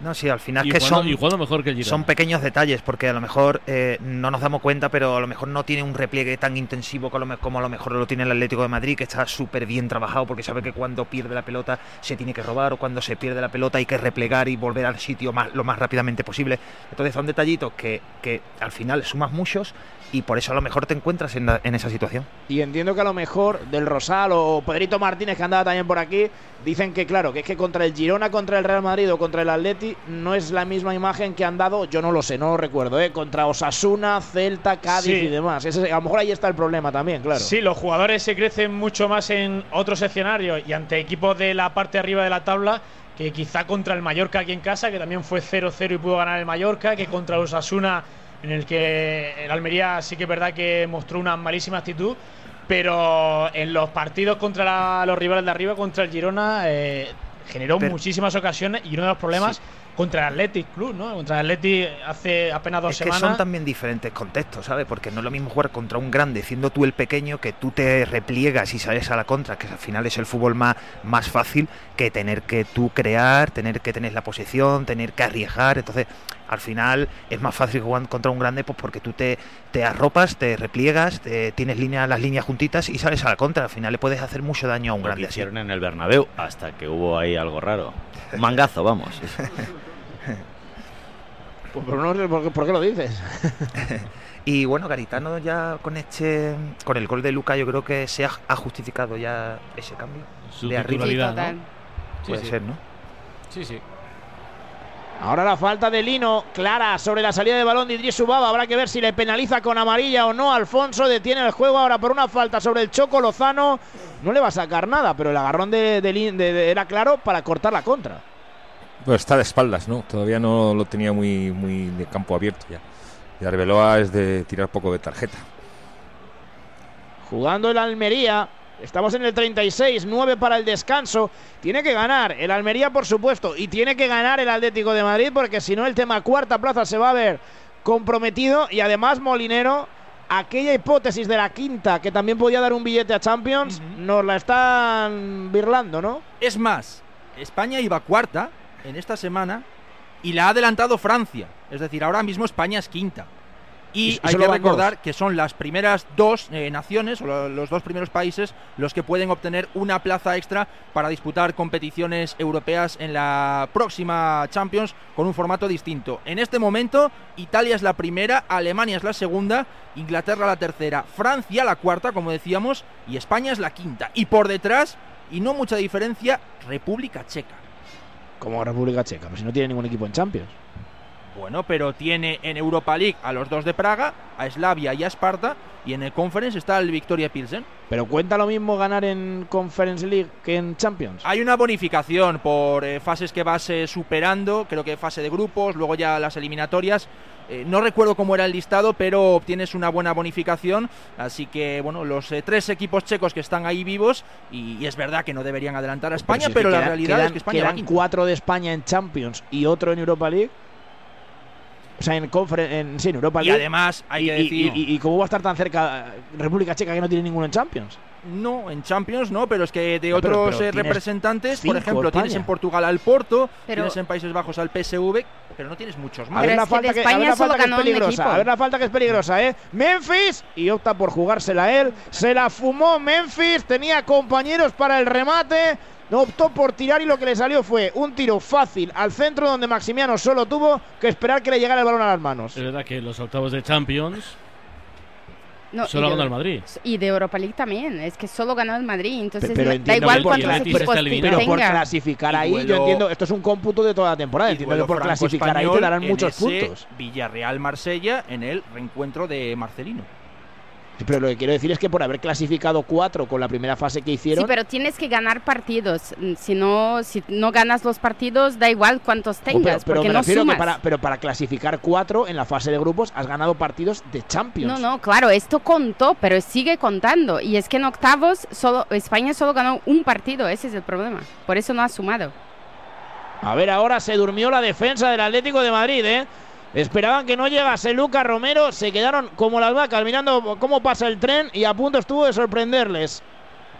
S8: No, sí, al final
S1: Y
S8: que
S1: jugando-
S8: son,
S1: y jugando mejor que el Girona.
S8: son pequeños detalles, porque a lo mejor eh, no nos damos cuenta, pero a lo mejor no tiene un repliegue tan intensivo como, como a lo mejor lo tiene el Atlético de Madrid, que está súper bien trabajado, porque sabe que cuando pierde la pelota se tiene que robar, o cuando se pierde la pelota hay que replegar y volver al sitio más, lo más rápidamente posible. Entonces son detallitos que, que al final sumas muchos y por eso a lo mejor te encuentras en, la- en esa situación.
S3: Y entiendo que a lo mejor del Rosal o Pedrito Martínez, que andaba también por aquí, dicen que claro, que es que contra el Girona, contra el Real Madrid o contra el Atleti no es la misma imagen que han dado, yo no lo sé, no lo recuerdo, ¿eh? contra Osasuna, Celta, Cádiz
S9: Sí.
S3: y demás. Ese- a lo mejor ahí está el problema también, claro.
S9: Sí, los jugadores se crecen mucho más en otros escenarios y ante equipos de la parte de arriba de la tabla que quizá contra el Mallorca aquí en casa, que también fue 0-0 y pudo ganar el Mallorca, que contra el Osasuna, en el que el Almería sí que es verdad que mostró una malísima actitud, pero en los partidos contra la- los rivales de arriba, contra el Girona, eh, generó
S8: Pero-
S9: muchísimas ocasiones y uno de los problemas contra el Athletic Club, ¿no? Contra el Athletic hace apenas dos
S8: es que
S9: semanas.
S8: son también diferentes contextos, ¿sabes? Porque no es lo mismo jugar contra un grande siendo tú el pequeño que tú te repliegas y sales a la contra, que al final es el fútbol más, más fácil que tener que tú crear, tener que tener la posición, tener que arriesgar. Entonces, al final es más fácil jugar contra un grande pues porque tú te, te arropas, te repliegas, te- tienes línea, las líneas juntitas y sales a la contra. Al final le puedes hacer mucho daño a un
S6: Lo que
S8: grande. así.
S6: hicieron en el Bernabéu hasta que hubo ahí algo raro. Un mangazo, vamos.
S3: Pues, pero no sé por, qué- por qué lo dices.
S8: Y bueno, Garitano ya con este con el gol de Luca yo creo que se ha, ha justificado ya ese cambio.
S1: Su
S8: de arriba.
S1: ¿no? Sí,
S8: Puede
S1: sí.
S8: ser, ¿no?
S1: Sí, sí.
S3: Ahora la falta de Lino, clara sobre la salida de balón de Idris Ubaba. Habrá que ver si le penaliza con amarilla o no. Alfonso detiene el juego ahora por una falta sobre el Choco Lozano. No le va a sacar nada, pero el agarrón de, de de- de- era claro para cortar la contra.
S10: Bueno, está de espaldas, ¿no? Todavía no lo tenía muy, muy de campo abierto ya. Y Arbeloa es de tirar poco de tarjeta.
S3: Jugando el Almería. Estamos en el 36, 9 para el descanso. Tiene que ganar el Almería, por supuesto, y tiene que ganar el Atlético de Madrid, porque si no, el tema cuarta plaza se va a ver comprometido. Y además, Molinero, aquella hipótesis de la quinta, que también podía dar un billete a Champions, nos la están birlando, ¿no?
S4: Es más, España iba cuarta en esta semana y la ha adelantado Francia. Es decir, ahora mismo España es quinta.
S3: Y-
S4: hay que recordar
S3: dos.
S4: que son las primeras dos eh, naciones, o lo- los dos primeros países, los que pueden obtener una plaza extra para disputar competiciones europeas en la próxima Champions con un formato distinto. En este momento, Italia es la primera, Alemania es la segunda, Inglaterra la tercera, Francia la cuarta, como decíamos, y España es la quinta. Y por detrás, y no mucha diferencia, República Checa.
S3: Como República Checa, pues si no tiene ningún equipo en Champions.
S4: Bueno, pero tiene en Europa League a los dos de Praga, a Slavia y a Esparta, y en el Conference está el Victoria Pilsen.
S3: Pero cuenta lo mismo ganar en Conference League que en Champions.
S4: Hay una bonificación por eh, fases que vas eh, superando, creo que fase de grupos, luego ya las eliminatorias. Eh, no recuerdo cómo era el listado, pero obtienes una buena bonificación. Así que, bueno, los eh, tres equipos checos que están ahí vivos, y, y es verdad que no deberían adelantar a España,
S3: si es
S4: pero,
S3: que
S4: la realidad
S3: quedan-
S4: es que España
S3: quedan cuatro de España en Champions y otro en Europa League. O sea, en, confer- en, sí, en Europa
S4: Y además, hay
S3: y,
S4: que
S3: y-
S4: decir.
S3: y- y cómo va a estar tan cerca República Checa que no tiene ninguno en Champions?
S4: No, en Champions no, pero es que de
S3: pero-
S4: otros
S3: pero
S4: eh, representantes, por ejemplo, tienes en Portugal al Porto,
S7: Pero-
S4: tienes en Países Bajos al PSV, pero no tienes muchos
S3: A
S4: más.
S3: a ver la falta que es peligrosa. A ver la falta que es peligrosa, ¿eh? Memphis y opta por jugársela él. Se la fumó Memphis, tenía compañeros para el remate. No optó por tirar y lo que le salió fue un tiro fácil al centro donde Maximiano solo tuvo que esperar que le llegara el balón a las manos.
S1: Es verdad que los octavos de Champions
S7: No,
S1: Solo
S7: de-
S1: ganó el Madrid.
S7: Y de Europa League también, es que solo ganó el Madrid, entonces
S3: pero
S7: da
S3: entiendo
S7: igual cuántos equipos
S1: está
S7: te-
S1: eliminado.
S3: Pero por clasificar ahí, yo entiendo, esto es un cómputo de toda la temporada. Entiendo que por clasificar ahí te darán
S4: en
S3: muchos
S4: ese
S3: puntos.
S4: Villarreal-Marsella en el reencuentro de Marcelino.
S3: Pero lo que quiero decir es que por haber clasificado cuatro con la primera fase que hicieron,
S7: Sí, pero tienes que ganar partidos. Mm, Si no, si no ganas los partidos, da igual cuántos
S3: Oh, pero,
S7: tengas,
S3: pero
S7: porque
S3: me
S7: no
S3: refiero que para, pero para clasificar cuatro en la fase de grupos has ganado partidos de Champions.
S7: No, no, claro, esto contó, pero sigue contando. Y es que en octavos solo España solo ganó un partido, ese es el problema. Por eso no ha sumado.
S3: A ver, ahora se durmió la defensa del Atlético de Madrid, ¿eh? Esperaban que no llegase Lucas Romero, se quedaron como las vacas mirando cómo pasa el tren y a punto estuvo de sorprenderles.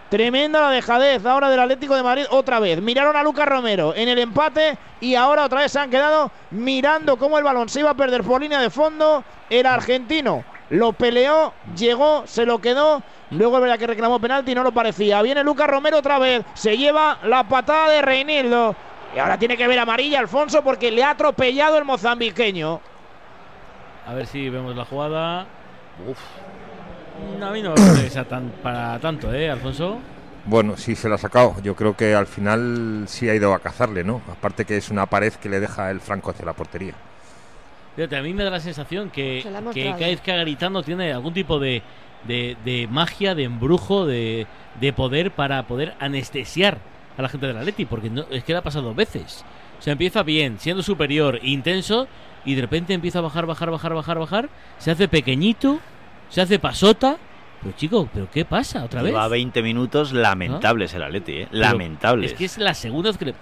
S3: Tremenda la dejadez ahora del Atlético de Madrid otra vez. Miraron a Lucas Romero en el empate y ahora otra vez se han quedado mirando cómo el balón se iba a perder por línea de fondo. El argentino lo peleó, llegó, se lo quedó. Luego es verdad que reclamó penalti y no lo parecía. Viene Lucas Romero otra vez. Se lleva la patada de Reinildo. Y ahora tiene que ver amarilla Alfonso porque le ha atropellado el mozambiqueño.
S1: A ver si vemos la jugada. Uf. A mí no me tan, para tanto, ¿eh, Alfonso?
S10: Bueno, sí se lo ha sacado. Yo creo que al final sí ha ido a cazarle, ¿no? Aparte que es una pared que le deja el franco hacia la portería.
S1: Fíjate, a mí me da la sensación que,
S5: la
S1: que
S5: mostrado.
S1: Gaizka Garitano tiene algún tipo de, de, de magia, de embrujo, de, de poder para poder anestesiar a la gente del Atleti, porque no, es que le ha pasado dos veces. O sea, empieza bien, siendo superior, intenso, y de repente empieza a bajar, bajar, bajar, bajar, bajar, se hace pequeñito, se hace pasota. Pero chico, ¿pero qué pasa otra vez?
S6: Lleva 20 minutos lamentables el Atleti, ¿eh?
S1: Pero
S6: Lamentables.
S1: Es que es la segunda vez que le...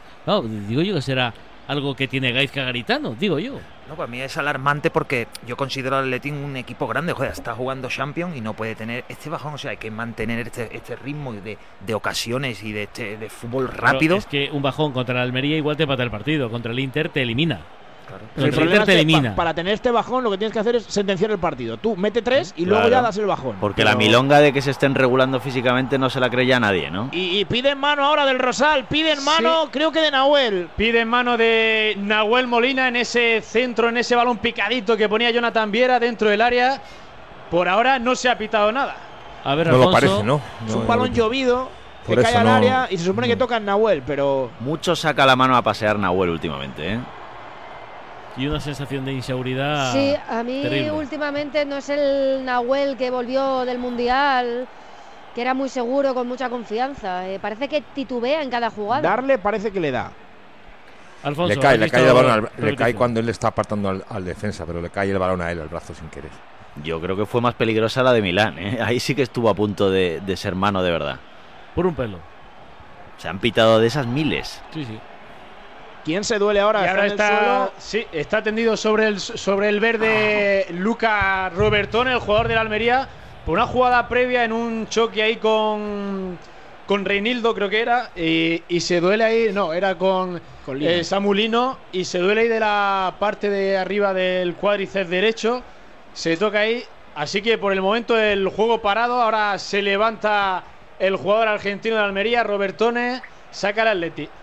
S1: Digo yo que será algo que tiene Gaizka Garitano, digo yo.
S8: No, para mí es alarmante porque yo considero al Athletic un equipo grande. Joder, está jugando Champions y no puede tener este bajón. O sea, hay que mantener este, este ritmo de, de ocasiones y de, este, de fútbol
S1: Pero
S8: rápido.
S1: Es que un bajón contra el Almería igual te empata el partido. Contra el Inter te elimina.
S8: Claro.
S3: Pero el problema
S1: te
S3: es que
S1: elimina.
S3: pa- para tener este bajón lo que tienes que hacer es sentenciar el partido. Tú mete tres y luego ya das el bajón.
S6: Porque la milonga de que se estén regulando físicamente no se la cree ya nadie, ¿no?
S3: Y, y piden mano ahora del Rosal, piden mano creo que de Nahuel.
S9: Pide en mano de Nahuel Molina en ese centro, en ese balón picadito que ponía Jonathan Viera dentro del área. Por ahora no se ha pitado nada.
S1: A ver,
S10: No lo parece, ¿no?
S3: Es
S10: No,
S3: un balón
S10: no-
S3: llovido que cae al
S10: no-
S3: área y se supone que toca en Nahuel, pero
S6: Mucho saca la mano a pasear Nahuel últimamente, ¿eh?
S1: Y una sensación de inseguridad.
S5: Sí, a mí
S1: terrible.
S5: últimamente no es el Nahuel que volvió del Mundial, que era muy seguro, con mucha confianza. Eh, parece que titubea en cada jugada.
S3: darle parece que le da.
S1: Alfonso,
S10: le cae,
S1: ¿has
S10: le cae el balón, al- le cae cuando él está apartando al, al defensa, pero le cae el balón a él al brazo sin querer.
S6: Yo creo que fue más peligrosa la de Milán, ¿eh? Ahí sí que estuvo a punto de, de ser mano de verdad.
S1: Por un pelo.
S6: Se han pitado de esas miles.
S1: Sí, sí.
S3: ¿Quién se duele ahora?
S9: Y ahora está,
S3: suelo.
S9: sí, está tendido sobre el, sobre el verde Luca Robertone, el jugador de la Almería, por una jugada previa en un choque ahí con, con Reinildo, creo que era, y, y se duele ahí, no, era con,
S3: Con
S9: eh, Samulino, y se duele ahí de la parte de arriba del cuádriceps derecho, se toca ahí, así que por el momento el juego parado, ahora se levanta el jugador argentino de Almería, Robertone, saca el Atleti.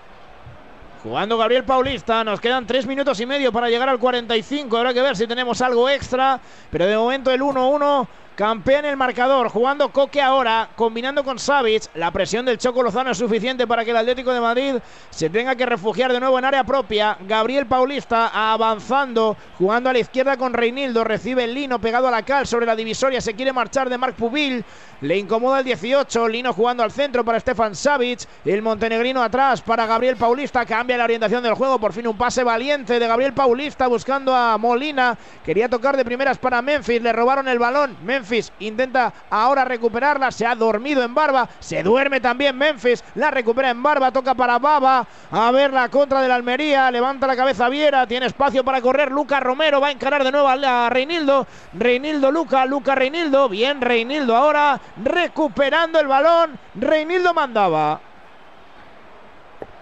S3: Jugando Gabriel Paulista, nos quedan tres minutos y medio para llegar al 45. Habrá que ver si tenemos algo extra. Pero de momento el 1-1 campea en el marcador. Jugando Coque ahora, combinando con Savic. La presión del Choco Lozano es suficiente para que el Atlético de Madrid se tenga que refugiar de nuevo en área propia. Gabriel Paulista avanzando, jugando a la izquierda con Reinildo. Recibe Lino pegado a la cal sobre la divisoria. Se quiere marchar de Marc Pubil. Le incomoda el 18. Lino jugando al centro para Stefan Savic. El montenegrino atrás para Gabriel Paulista. Cambia la orientación del juego. Por fin un pase valiente de Gabriel Paulista buscando a Molina. Quería tocar de primeras para Memphis. Le robaron el balón. Memphis intenta ahora recuperarla. Se ha dormido en Barba. Se duerme también Memphis. La recupera en Barba. Toca para Baba. A ver la contra de la Almería. Levanta la cabeza Viera. Tiene espacio para correr. Lucas Romero va a encarar de nuevo a Reinildo. Reinildo Luca. Luca Reinildo. Bien Reinildo ahora. Recuperando el balón. Reinildo mandaba.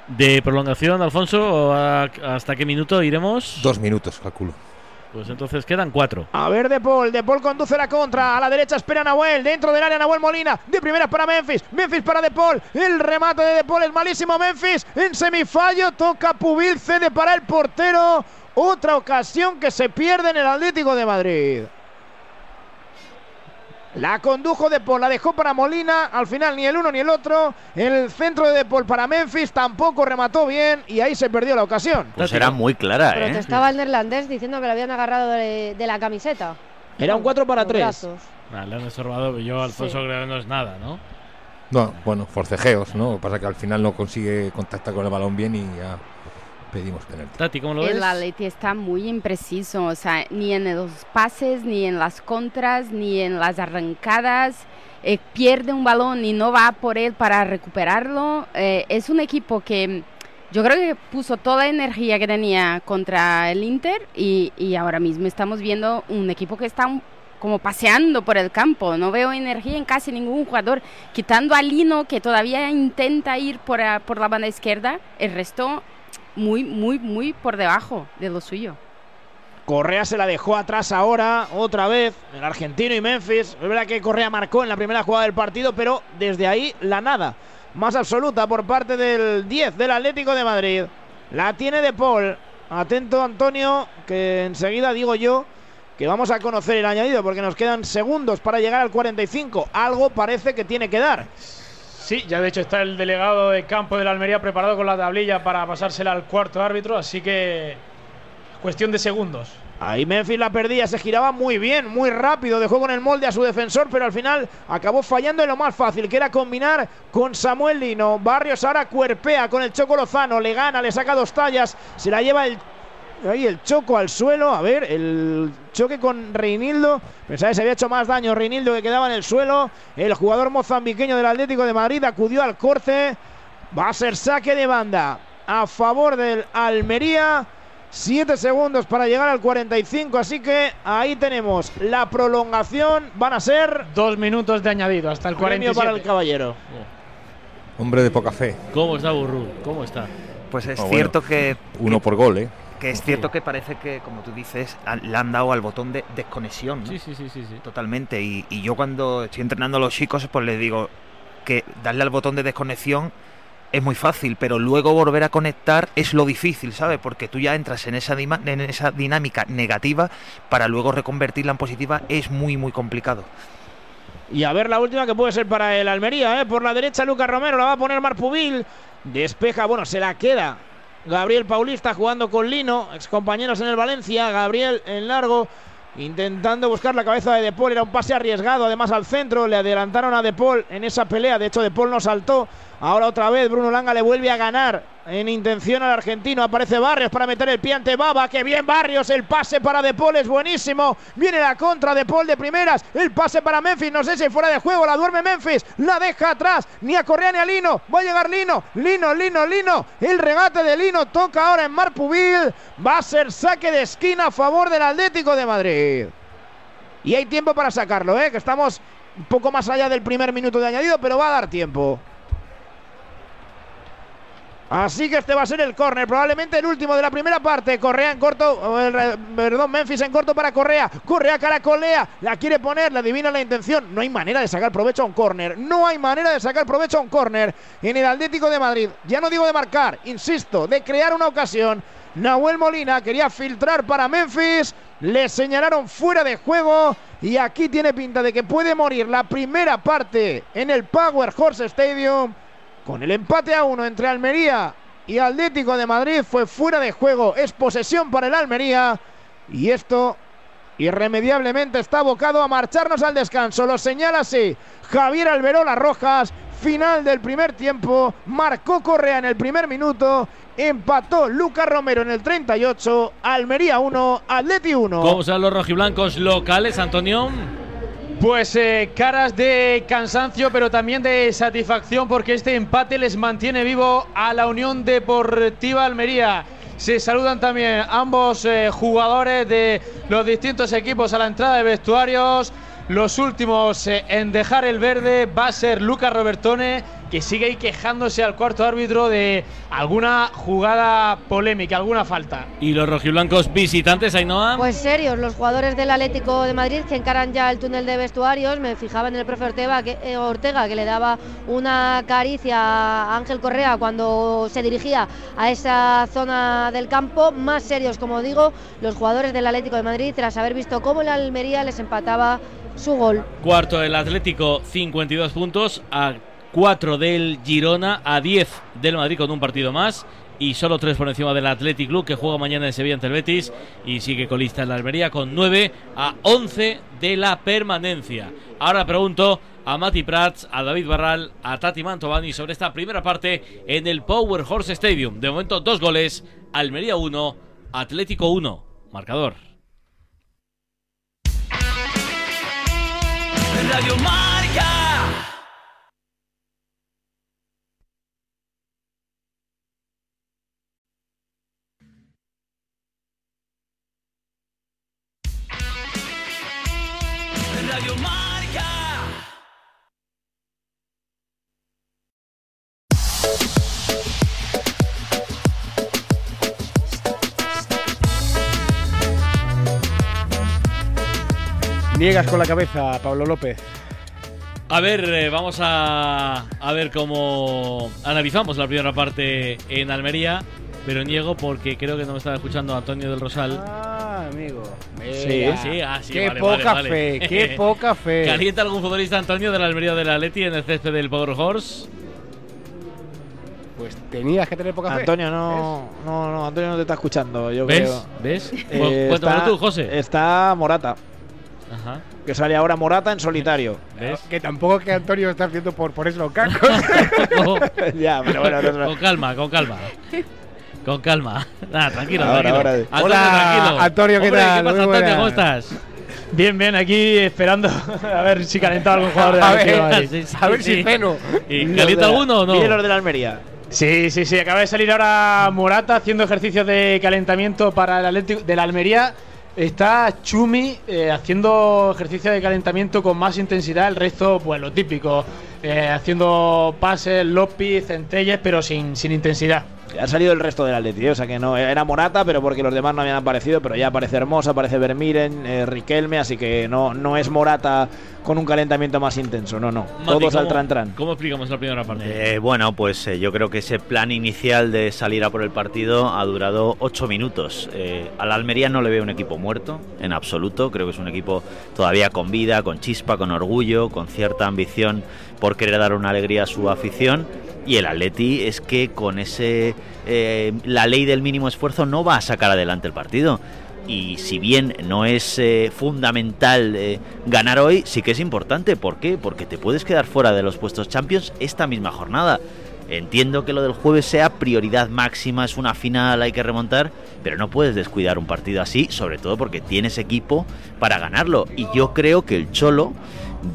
S1: De prolongación, Alfonso, ¿a- ¿hasta qué minuto iremos?
S10: Dos minutos, calculo.
S1: Pues entonces quedan cuatro.
S3: A ver, De Paul. De Paul conduce la contra. A la derecha espera Nahuel. Dentro del área Nahuel Molina. De primera para Memphis. Memphis para De Paul. El remate de De Paul es malísimo. Memphis en semifallo. Toca Pubil. Cede para el portero. Otra ocasión que se pierde en el Atlético de Madrid. La condujo De Paul, la dejó para Molina. Al final ni el uno ni el otro. El centro de De Paul para Memphis tampoco remató bien y ahí se perdió la ocasión.
S6: Pues era muy clara, ¿eh?
S5: Protestaba el neerlandés diciendo que le habían agarrado de, de la camiseta.
S3: Era un 4 para
S5: Los
S3: 3.
S5: brazos.
S1: Ah, le han estorbado. Yo, Alfonso,
S5: Sí.
S1: creo que no es nada, ¿no?
S10: No, bueno, forcejeos, ¿no? Lo que pasa es que al final no consigue contactar con el balón bien y ya pedimos penalti.
S1: Tati, ¿cómo lo ves?
S7: El Atleti está muy impreciso, o sea, ni en los pases, ni en las contras, ni en las arrancadas. eh, pierde un balón y no va por él para recuperarlo. Eh, es un equipo que mm, yo creo que puso toda la energía que tenía contra el Inter y, y ahora mismo estamos viendo un equipo que está un- como paseando por el campo. No veo energía en casi ningún jugador, quitando a Lino que todavía intenta ir por, a- por la banda izquierda. El resto muy, muy, muy por debajo de lo suyo.
S3: Correa se la dejó atrás ahora, otra vez, el argentino y Memphis. Es verdad que Correa marcó en la primera jugada del partido, pero desde ahí la nada. Más absoluta por parte del 10 del Atlético de Madrid. La tiene De Paul. Atento Antonio, que enseguida digo yo que vamos a conocer el añadido porque nos quedan segundos para llegar al 45. Algo parece que tiene que dar.
S9: Sí, ya de hecho está el delegado de campo de la Almería preparado con la tablilla para pasársela al cuarto árbitro, así que cuestión de segundos.
S3: Ahí Memphis la perdía, se giraba muy bien, muy rápido, dejó con el molde a su defensor, pero al final acabó fallando en lo más fácil, que era combinar con Samuel Lino. Barrios ahora cuerpea con el Choco Lozano, le gana, le saca dos tallas, se la lleva el, ahí el Choco al suelo. A ver, el choque con Reinildo. Pensaba que se había hecho más daño Reinildo que quedaba en el suelo. El jugador mozambiqueño del Atlético de Madrid acudió al corte. Va a ser saque de banda a favor del Almería. Siete segundos para llegar al 45, así que ahí tenemos la prolongación. Van a ser
S9: Dos minutos de añadido hasta el
S3: premio
S9: 47.
S3: para el caballero.
S10: Hombre de poca fe.
S1: ¿Cómo está Burru? ¿Cómo está?
S8: Pues es
S10: Ah,
S8: cierto
S10: bueno.
S8: que,
S10: Uno por gol, ¿eh?
S8: Que es cierto que parece que, como tú dices, le han dado al botón de desconexión. ¿no?
S1: Sí, sí, sí, sí. sí.
S8: Totalmente. Y, y yo cuando estoy entrenando a los chicos, pues les digo que darle al botón de desconexión es muy fácil, pero luego volver a conectar es lo difícil, ¿sabes? Porque tú ya entras en esa, en esa dinámica negativa para luego reconvertirla en positiva es muy, muy complicado.
S3: Y a ver la última que puede ser para el Almería, ¿eh? Por la derecha Lucas Romero la va a poner Marpubil. Despeja, bueno, se la queda. Gabriel Paulista jugando con Lino, excompañeros en el Valencia. Gabriel en largo, intentando buscar la cabeza de De Paul. Era un pase arriesgado, además al centro. Le adelantaron a De Paul en esa pelea. De hecho, De Paul no saltó. Ahora otra vez Bruno Langa le vuelve a ganar en intención al argentino. Aparece Barrios para meter el pie ante Baba. Que bien Barrios. El pase para De Paul es buenísimo. Viene la contra de Paul de primeras. El pase para Memphis. No sé si fuera de juego. La duerme Memphis. La deja atrás. Ni a Correa ni a Lino. Va a llegar Lino. Lino, Lino, Lino. El regate de Lino toca ahora en Marpubil. Va a ser saque de esquina a favor del Atlético de Madrid. Y hay tiempo para sacarlo, ¿eh? que estamos un poco más allá del primer minuto de añadido, pero va a dar tiempo. Así que este va a ser el córner, probablemente el último de la primera parte. Correa en corto, perdón, Memphis en corto para Correa. Correa caracolea, la quiere poner, la adivina la intención. No hay manera de sacar provecho a un córner. No hay manera de sacar provecho a un córner en el Atlético de Madrid. Ya no digo de marcar, insisto, de crear una ocasión. Nahuel Molina quería filtrar para Memphis. Le señalaron fuera de juego. Y aquí tiene pinta de que puede morir la primera parte en el Power Horse Stadium. Con el empate a uno entre Almería y Atlético de Madrid fue fuera de juego. Es posesión para el Almería. Y esto irremediablemente está abocado a marcharnos al descanso. Lo señala así Javier Alberola Rojas. Final del primer tiempo. Marcó Correa en el primer minuto. Empató Lucas Romero en el 38. Almería 1, Atleti 1.
S1: ¿Cómo están los rojiblancos locales, Antonio?
S9: Pues eh, caras de cansancio, pero también de satisfacción, porque este empate les mantiene vivo a la Unión Deportiva Almería. Se saludan también ambos eh, jugadores de los distintos equipos a la entrada de vestuarios. Los últimos eh, en dejar el verde va a ser Lucas Robertone, que sigue ahí quejándose al cuarto árbitro de alguna jugada polémica, alguna falta.
S1: Y los rojiblancos visitantes, Ainhoa.
S5: Pues serios, los jugadores del Atlético de Madrid que encaran ya el túnel de vestuarios. Me fijaba en el profe Ortega que, eh, Ortega, que le daba una caricia a Ángel Correa cuando se dirigía a esa zona del campo. Más serios, como digo, los jugadores del Atlético de Madrid, tras haber visto cómo el Almería les empataba su gol.
S1: Cuarto del Atlético, 52 puntos. A 4 del Girona, a 10 del Madrid con un partido más. Y solo 3 por encima del Athletic Club que juega mañana en Sevilla ante el Betis. Y sigue colista en la Almería con 9 a 11 de la permanencia. Ahora pregunto a Mati Prats, a David Barral, a Tati Mantovani sobre esta primera parte en el Power Horse Stadium. De momento, dos goles: Almería 1, Atlético 1. Marcador.
S11: Radio Marca.
S2: Niegas con la cabeza, Pablo López.
S1: A ver, eh, vamos a, a ver cómo analizamos la primera parte en Almería. Pero niego porque creo que no me estaba escuchando Antonio del Rosal.
S2: Ah, amigo.
S1: Sí, sí, ah, sí,
S2: Qué
S1: vale,
S2: poca
S1: vale,
S2: fe,
S1: vale.
S2: qué poca fe.
S1: ¿Calienta algún futbolista Antonio de la Almería de la Leti en el césped del Power Horse?
S2: Pues tenías que tener poca fe.
S3: Antonio no, no, no, Antonio no te está escuchando, yo
S1: ¿Ves?
S3: creo.
S1: ¿Ves?
S3: Eh, está-
S1: tú, José.
S3: Está Morata,
S1: Ajá.
S3: que sale ahora Morata en solitario.
S1: ¿Ves?
S2: Que tampoco que Antonio está haciendo por, por eso cacos.
S1: Con,
S3: ya, pero bueno, no, no.
S1: con calma, con calma. Con calma. Nada, tranquilo,
S3: Ahora,
S1: tranquilo.
S3: ahora.
S1: Antonio,
S2: Hola,
S1: tranquilo.
S2: Antonio, ¿qué
S1: Hombre,
S2: tal?
S1: ¿Qué pasa,
S2: Muy
S1: Antonio? ¿Cómo estás?
S9: Bien, bien, aquí esperando a ver si calenta algún jugador de
S2: A ver.
S1: Sí, sí,
S2: a ver
S1: sí.
S2: si.
S1: ¿Y
S3: Los
S1: calienta alguno o no?
S3: Vienen los de la Almería.
S9: Sí, sí, sí. Acaba de salir ahora Morata haciendo ejercicios de calentamiento para el Atlético de la Almería. Está Chumi eh, haciendo ejercicio de calentamiento con más intensidad. El resto, pues lo típico. eh, haciendo pases, lopi, centelles, pero sin, sin intensidad.
S3: Ha salido el resto del Atleti, ¿eh? o sea que no era Morata, pero porque los demás no habían aparecido, pero ya aparece Hermosa, aparece Vermiren, eh, Riquelme, así que no, no es Morata con un calentamiento más intenso, no, no.
S1: Mati,
S3: Todos al
S1: ¿cómo-
S3: tran tran.
S1: ¿Cómo explicamos la primera parte?
S6: Eh, bueno, pues eh, yo creo que ese plan inicial de salir a por el partido ha durado ocho minutos. Eh, a la Almería no le veo un equipo muerto, en absoluto. Creo que es un equipo todavía con vida, con chispa, con orgullo, con cierta ambición por querer dar una alegría a su afición. Y el Atleti es que con ese eh, la ley del mínimo esfuerzo no va a sacar adelante el partido. Y si bien no es eh, fundamental eh, ganar hoy, sí que es importante. ¿Por qué? Porque te puedes quedar fuera de los puestos Champions esta misma jornada. Entiendo que lo del jueves sea prioridad máxima, es una final, hay que remontar, pero no puedes descuidar un partido así, sobre todo porque tienes equipo para ganarlo. Y yo creo que el Cholo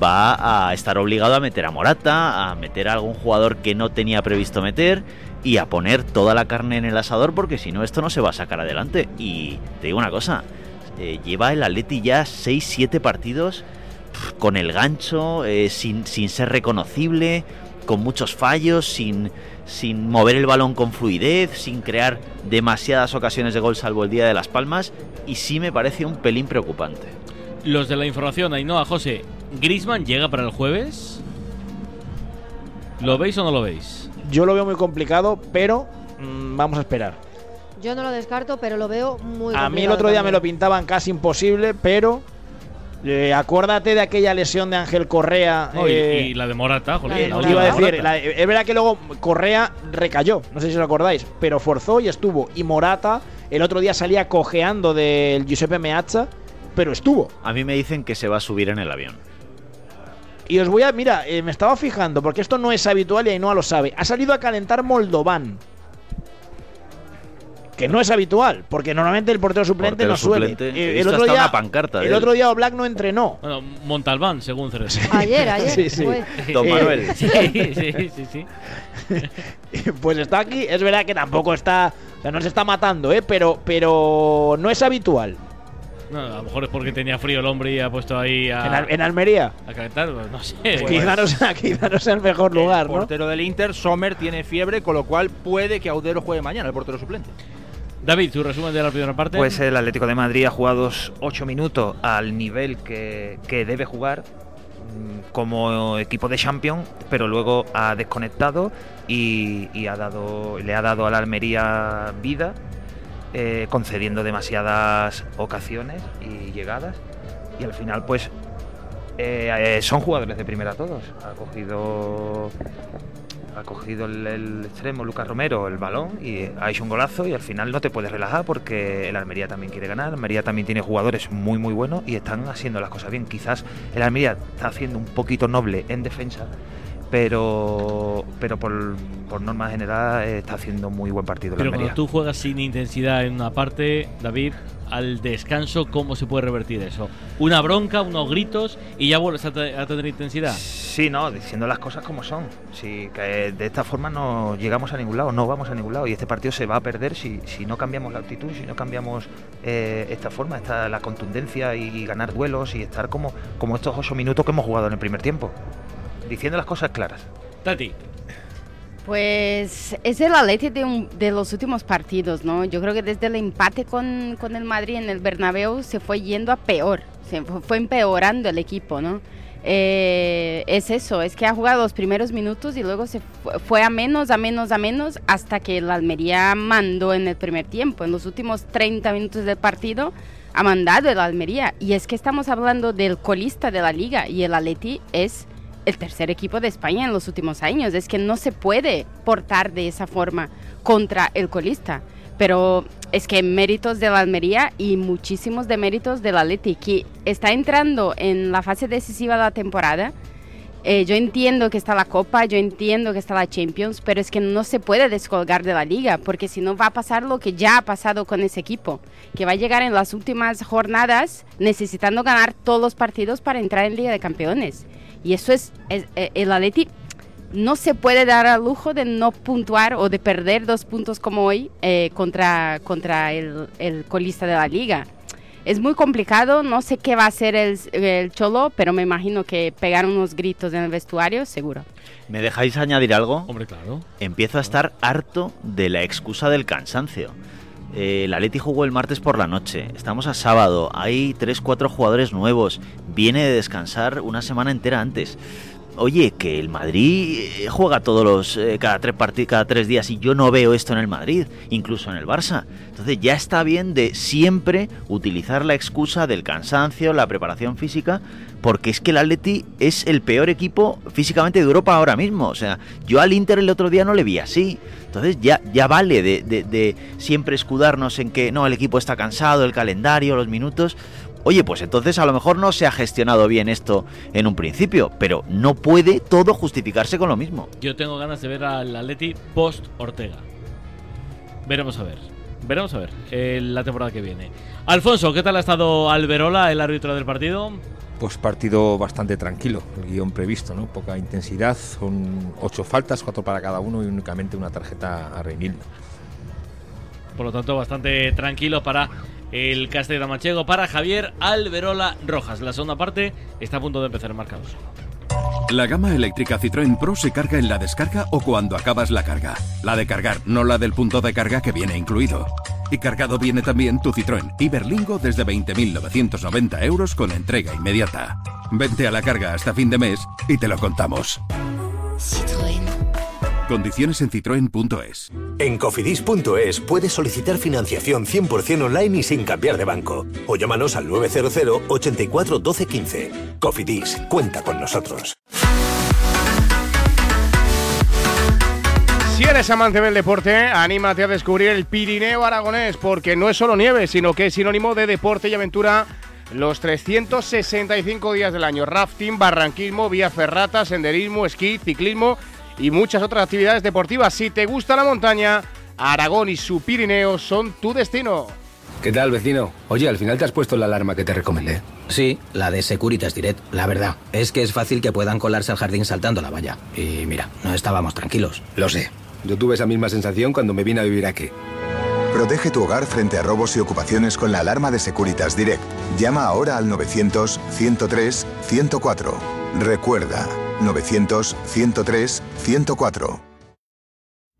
S6: va a estar obligado a meter a Morata, a meter a algún jugador que no tenía previsto meter y a poner toda la carne en el asador porque si no esto no se va a sacar adelante. Y te digo una cosa, eh, lleva el Atleti ya 6-7 partidos con el gancho, eh, sin, sin ser reconocible, con muchos fallos, sin, sin mover el balón con fluidez, sin crear demasiadas ocasiones de gol salvo el día de Las Palmas y sí me parece un pelín preocupante.
S1: Los de la información, Ainhoa, José. ¿Grisman llega para el jueves? ¿Lo veis o no lo veis?
S3: Yo lo veo muy complicado, pero mm, vamos a esperar.
S5: Yo no lo descarto, pero lo veo muy
S3: A mí el
S5: complicado
S3: otro día me lo pintaban casi imposible, pero eh, acuérdate de aquella lesión de Ángel Correa.
S1: No,
S3: eh,
S1: y, la de Morata, joder,
S5: la de
S3: Eh, iba a decir, la- es verdad que luego Correa recayó, no sé si os acordáis, pero forzó y estuvo. Y Morata el otro día salía cojeando del Giuseppe Meazza, pero estuvo.
S6: A mí me dicen que se va a subir en el avión.
S3: Y os voy a, mira, eh, me estaba fijando, porque esto no es habitual y Ainhoa lo sabe. Ha salido a calentar Moldovan. Que no es habitual, porque normalmente el portero suplente
S6: Portero
S3: no suele. Eh, el
S6: visto
S3: otro día,
S6: una pancarta
S3: el
S6: él.
S3: otro día Oblak no entrenó.
S1: Bueno, Montalbán, según Ceres.
S5: Ayer, ayer.
S3: Sí, sí.
S5: fue.
S6: Don
S3: Eh,
S6: Manuel.
S1: Sí, sí, sí, sí.
S3: Pues está aquí, es verdad que tampoco está, o sea, no se está matando, ¿eh? Pero, pero no es habitual.
S1: No, a lo mejor es porque tenía frío el hombre y ha puesto ahí a,
S3: ¿En, Al- en Almería?
S1: a calentar, pues no sé.
S3: quizá, no sea, quizá no sea el mejor lugar,
S4: el
S3: ¿no?
S4: portero del Inter, Sommer, tiene fiebre, con lo cual puede que Audero juegue mañana, el portero suplente.
S1: David, tu resumen de la primera parte.
S8: Pues el Atlético de Madrid ha jugado 8 minutos al nivel que, que debe jugar mm, como equipo de Champions, pero luego ha desconectado y, y ha dado, le ha dado a la Almería vida, eh, concediendo demasiadas ocasiones y llegadas. Y al final, pues, eh, eh, son jugadores de primera todos. Ha cogido ha cogido el, extremo Lucas Romero el balón y ha hecho un golazo y al final no te puedes relajar porque el Almería también quiere ganar, el Almería también tiene jugadores muy muy buenos y están haciendo las cosas bien. Quizás el Almería está haciendo un poquito noble en defensa, pero pero por, por norma general eh, está haciendo muy buen partido
S1: Pero cuando tú juegas sin intensidad en una parte, David, al descanso, ¿cómo se puede revertir eso? Una bronca, unos gritos y ya vuelves a, te- a tener intensidad.
S8: Sí, no, diciendo las cosas como son. Sí, que de esta forma no llegamos a ningún lado, no vamos a ningún lado. Y este partido se va a perder si, si no cambiamos la actitud, si no cambiamos eh, esta forma, esta, la contundencia y, ganar duelos y estar como, como estos ocho minutos que hemos jugado en el primer tiempo. Diciendo las cosas claras.
S1: Tati.
S7: Pues es el Atleti de, un- de los últimos partidos, ¿no? Yo creo que desde el empate con, con el Madrid en el Bernabéu se fue yendo a peor, se fue, empeorando el equipo, ¿no? Eh, es eso, es que ha jugado los primeros minutos y luego se fue, fue a menos, a menos, a menos, hasta que el Almería mandó en el primer tiempo. En los últimos 30 minutos del partido ha mandado el Almería. Y es que estamos hablando del colista de la liga y el Atleti es el tercer equipo de España en los últimos años. Es que no se puede portar de esa forma contra el colista. Pero es que méritos de la Almería y muchísimos de méritos del Atleti, que está entrando en la fase decisiva de la temporada. Eh, yo entiendo que está la Copa, yo entiendo que está la Champions, pero es que no se puede descolgar de la liga, porque si no va a pasar lo que ya ha pasado con ese equipo, que va a llegar en las últimas jornadas necesitando ganar todos los partidos para entrar en Liga de Campeones. Y eso es, es- eh, el Atleti no se puede dar al lujo de no puntuar o de perder dos puntos como hoy eh, contra, contra el, el colista de la liga. Es muy complicado, no sé qué va a hacer el, el Cholo, pero me imagino que pegar unos gritos en el vestuario, seguro.
S6: ¿Me dejáis añadir algo?
S1: Hombre, claro.
S6: Empiezo a estar harto de la excusa del cansancio. Eh, el Atleti jugó el martes por la noche. Estamos a sábado. Hay 3-4 jugadores nuevos. Viene de descansar una semana entera antes. Oye, que el Madrid eh, juega todos los eh, cada tres parti- cada tres días y yo no veo esto en el Madrid, incluso en el Barça. Entonces ya está bien de siempre utilizar la excusa del cansancio, la preparación física, porque es que el Atleti es el peor equipo físicamente de Europa ahora mismo. O sea, yo al Inter el otro día no le vi así. Entonces ya, ya vale de, de- siempre escudarnos en que no, el equipo está cansado, el calendario, los minutos. Oye, pues entonces a lo mejor no se ha gestionado bien esto en un principio, pero no puede todo justificarse con lo mismo.
S1: Yo tengo ganas de ver al Atleti post Ortega. Veremos a ver. Veremos a ver eh, la temporada que viene. Alfonso, ¿qué tal ha estado Alberola, el árbitro del partido?
S10: Pues partido bastante tranquilo, el guion previsto, ¿no? Poca intensidad, son ocho faltas, cuatro para cada uno y únicamente una tarjeta a Reinildo.
S1: Por lo tanto, bastante tranquilo para el Castellano Manchego, para Javier Alberola Rojas. La segunda parte está a punto de empezar marcados.
S12: La gama eléctrica Citroën Pro se carga en la descarga o cuando acabas la carga. La de cargar, no la del punto de carga que viene incluido. Y cargado viene también tu Citroën Iberlingo desde 20.990 euros con entrega inmediata. Vente a la carga hasta fin de mes y te lo contamos. Condiciones en citroen.es.
S13: En cofidis.es puedes solicitar financiación 100% online y sin cambiar de banco. O llámanos al 900 84 12 15. Cofidis, cuenta con nosotros.
S2: Si eres amante del deporte, anímate a descubrir el Pirineo Aragonés, porque no es solo nieve, sino que es sinónimo de deporte y aventura los 365 días del año. Rafting, barranquismo, vía ferrata, senderismo, esquí, ciclismo y muchas otras actividades deportivas. Si te gusta la montaña, Aragón y su Pirineo son tu destino.
S14: ¿Qué tal, vecino? Oye, al final te has puesto la alarma que te recomendé.
S15: Sí, la de Securitas Direct. La verdad, es que es fácil que puedan colarse al jardín saltando la valla. Y mira, no estábamos tranquilos.
S14: Lo sé. Yo tuve esa misma sensación cuando me vine a vivir aquí.
S16: Protege tu hogar frente a robos y ocupaciones con la alarma de Securitas Direct. Llama ahora al 900-103-104. Recuerda, 900-103-104.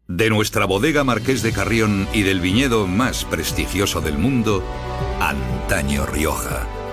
S12: De nuestra bodega Marqués de Carrión y del viñedo más prestigioso del mundo, Antaño Rioja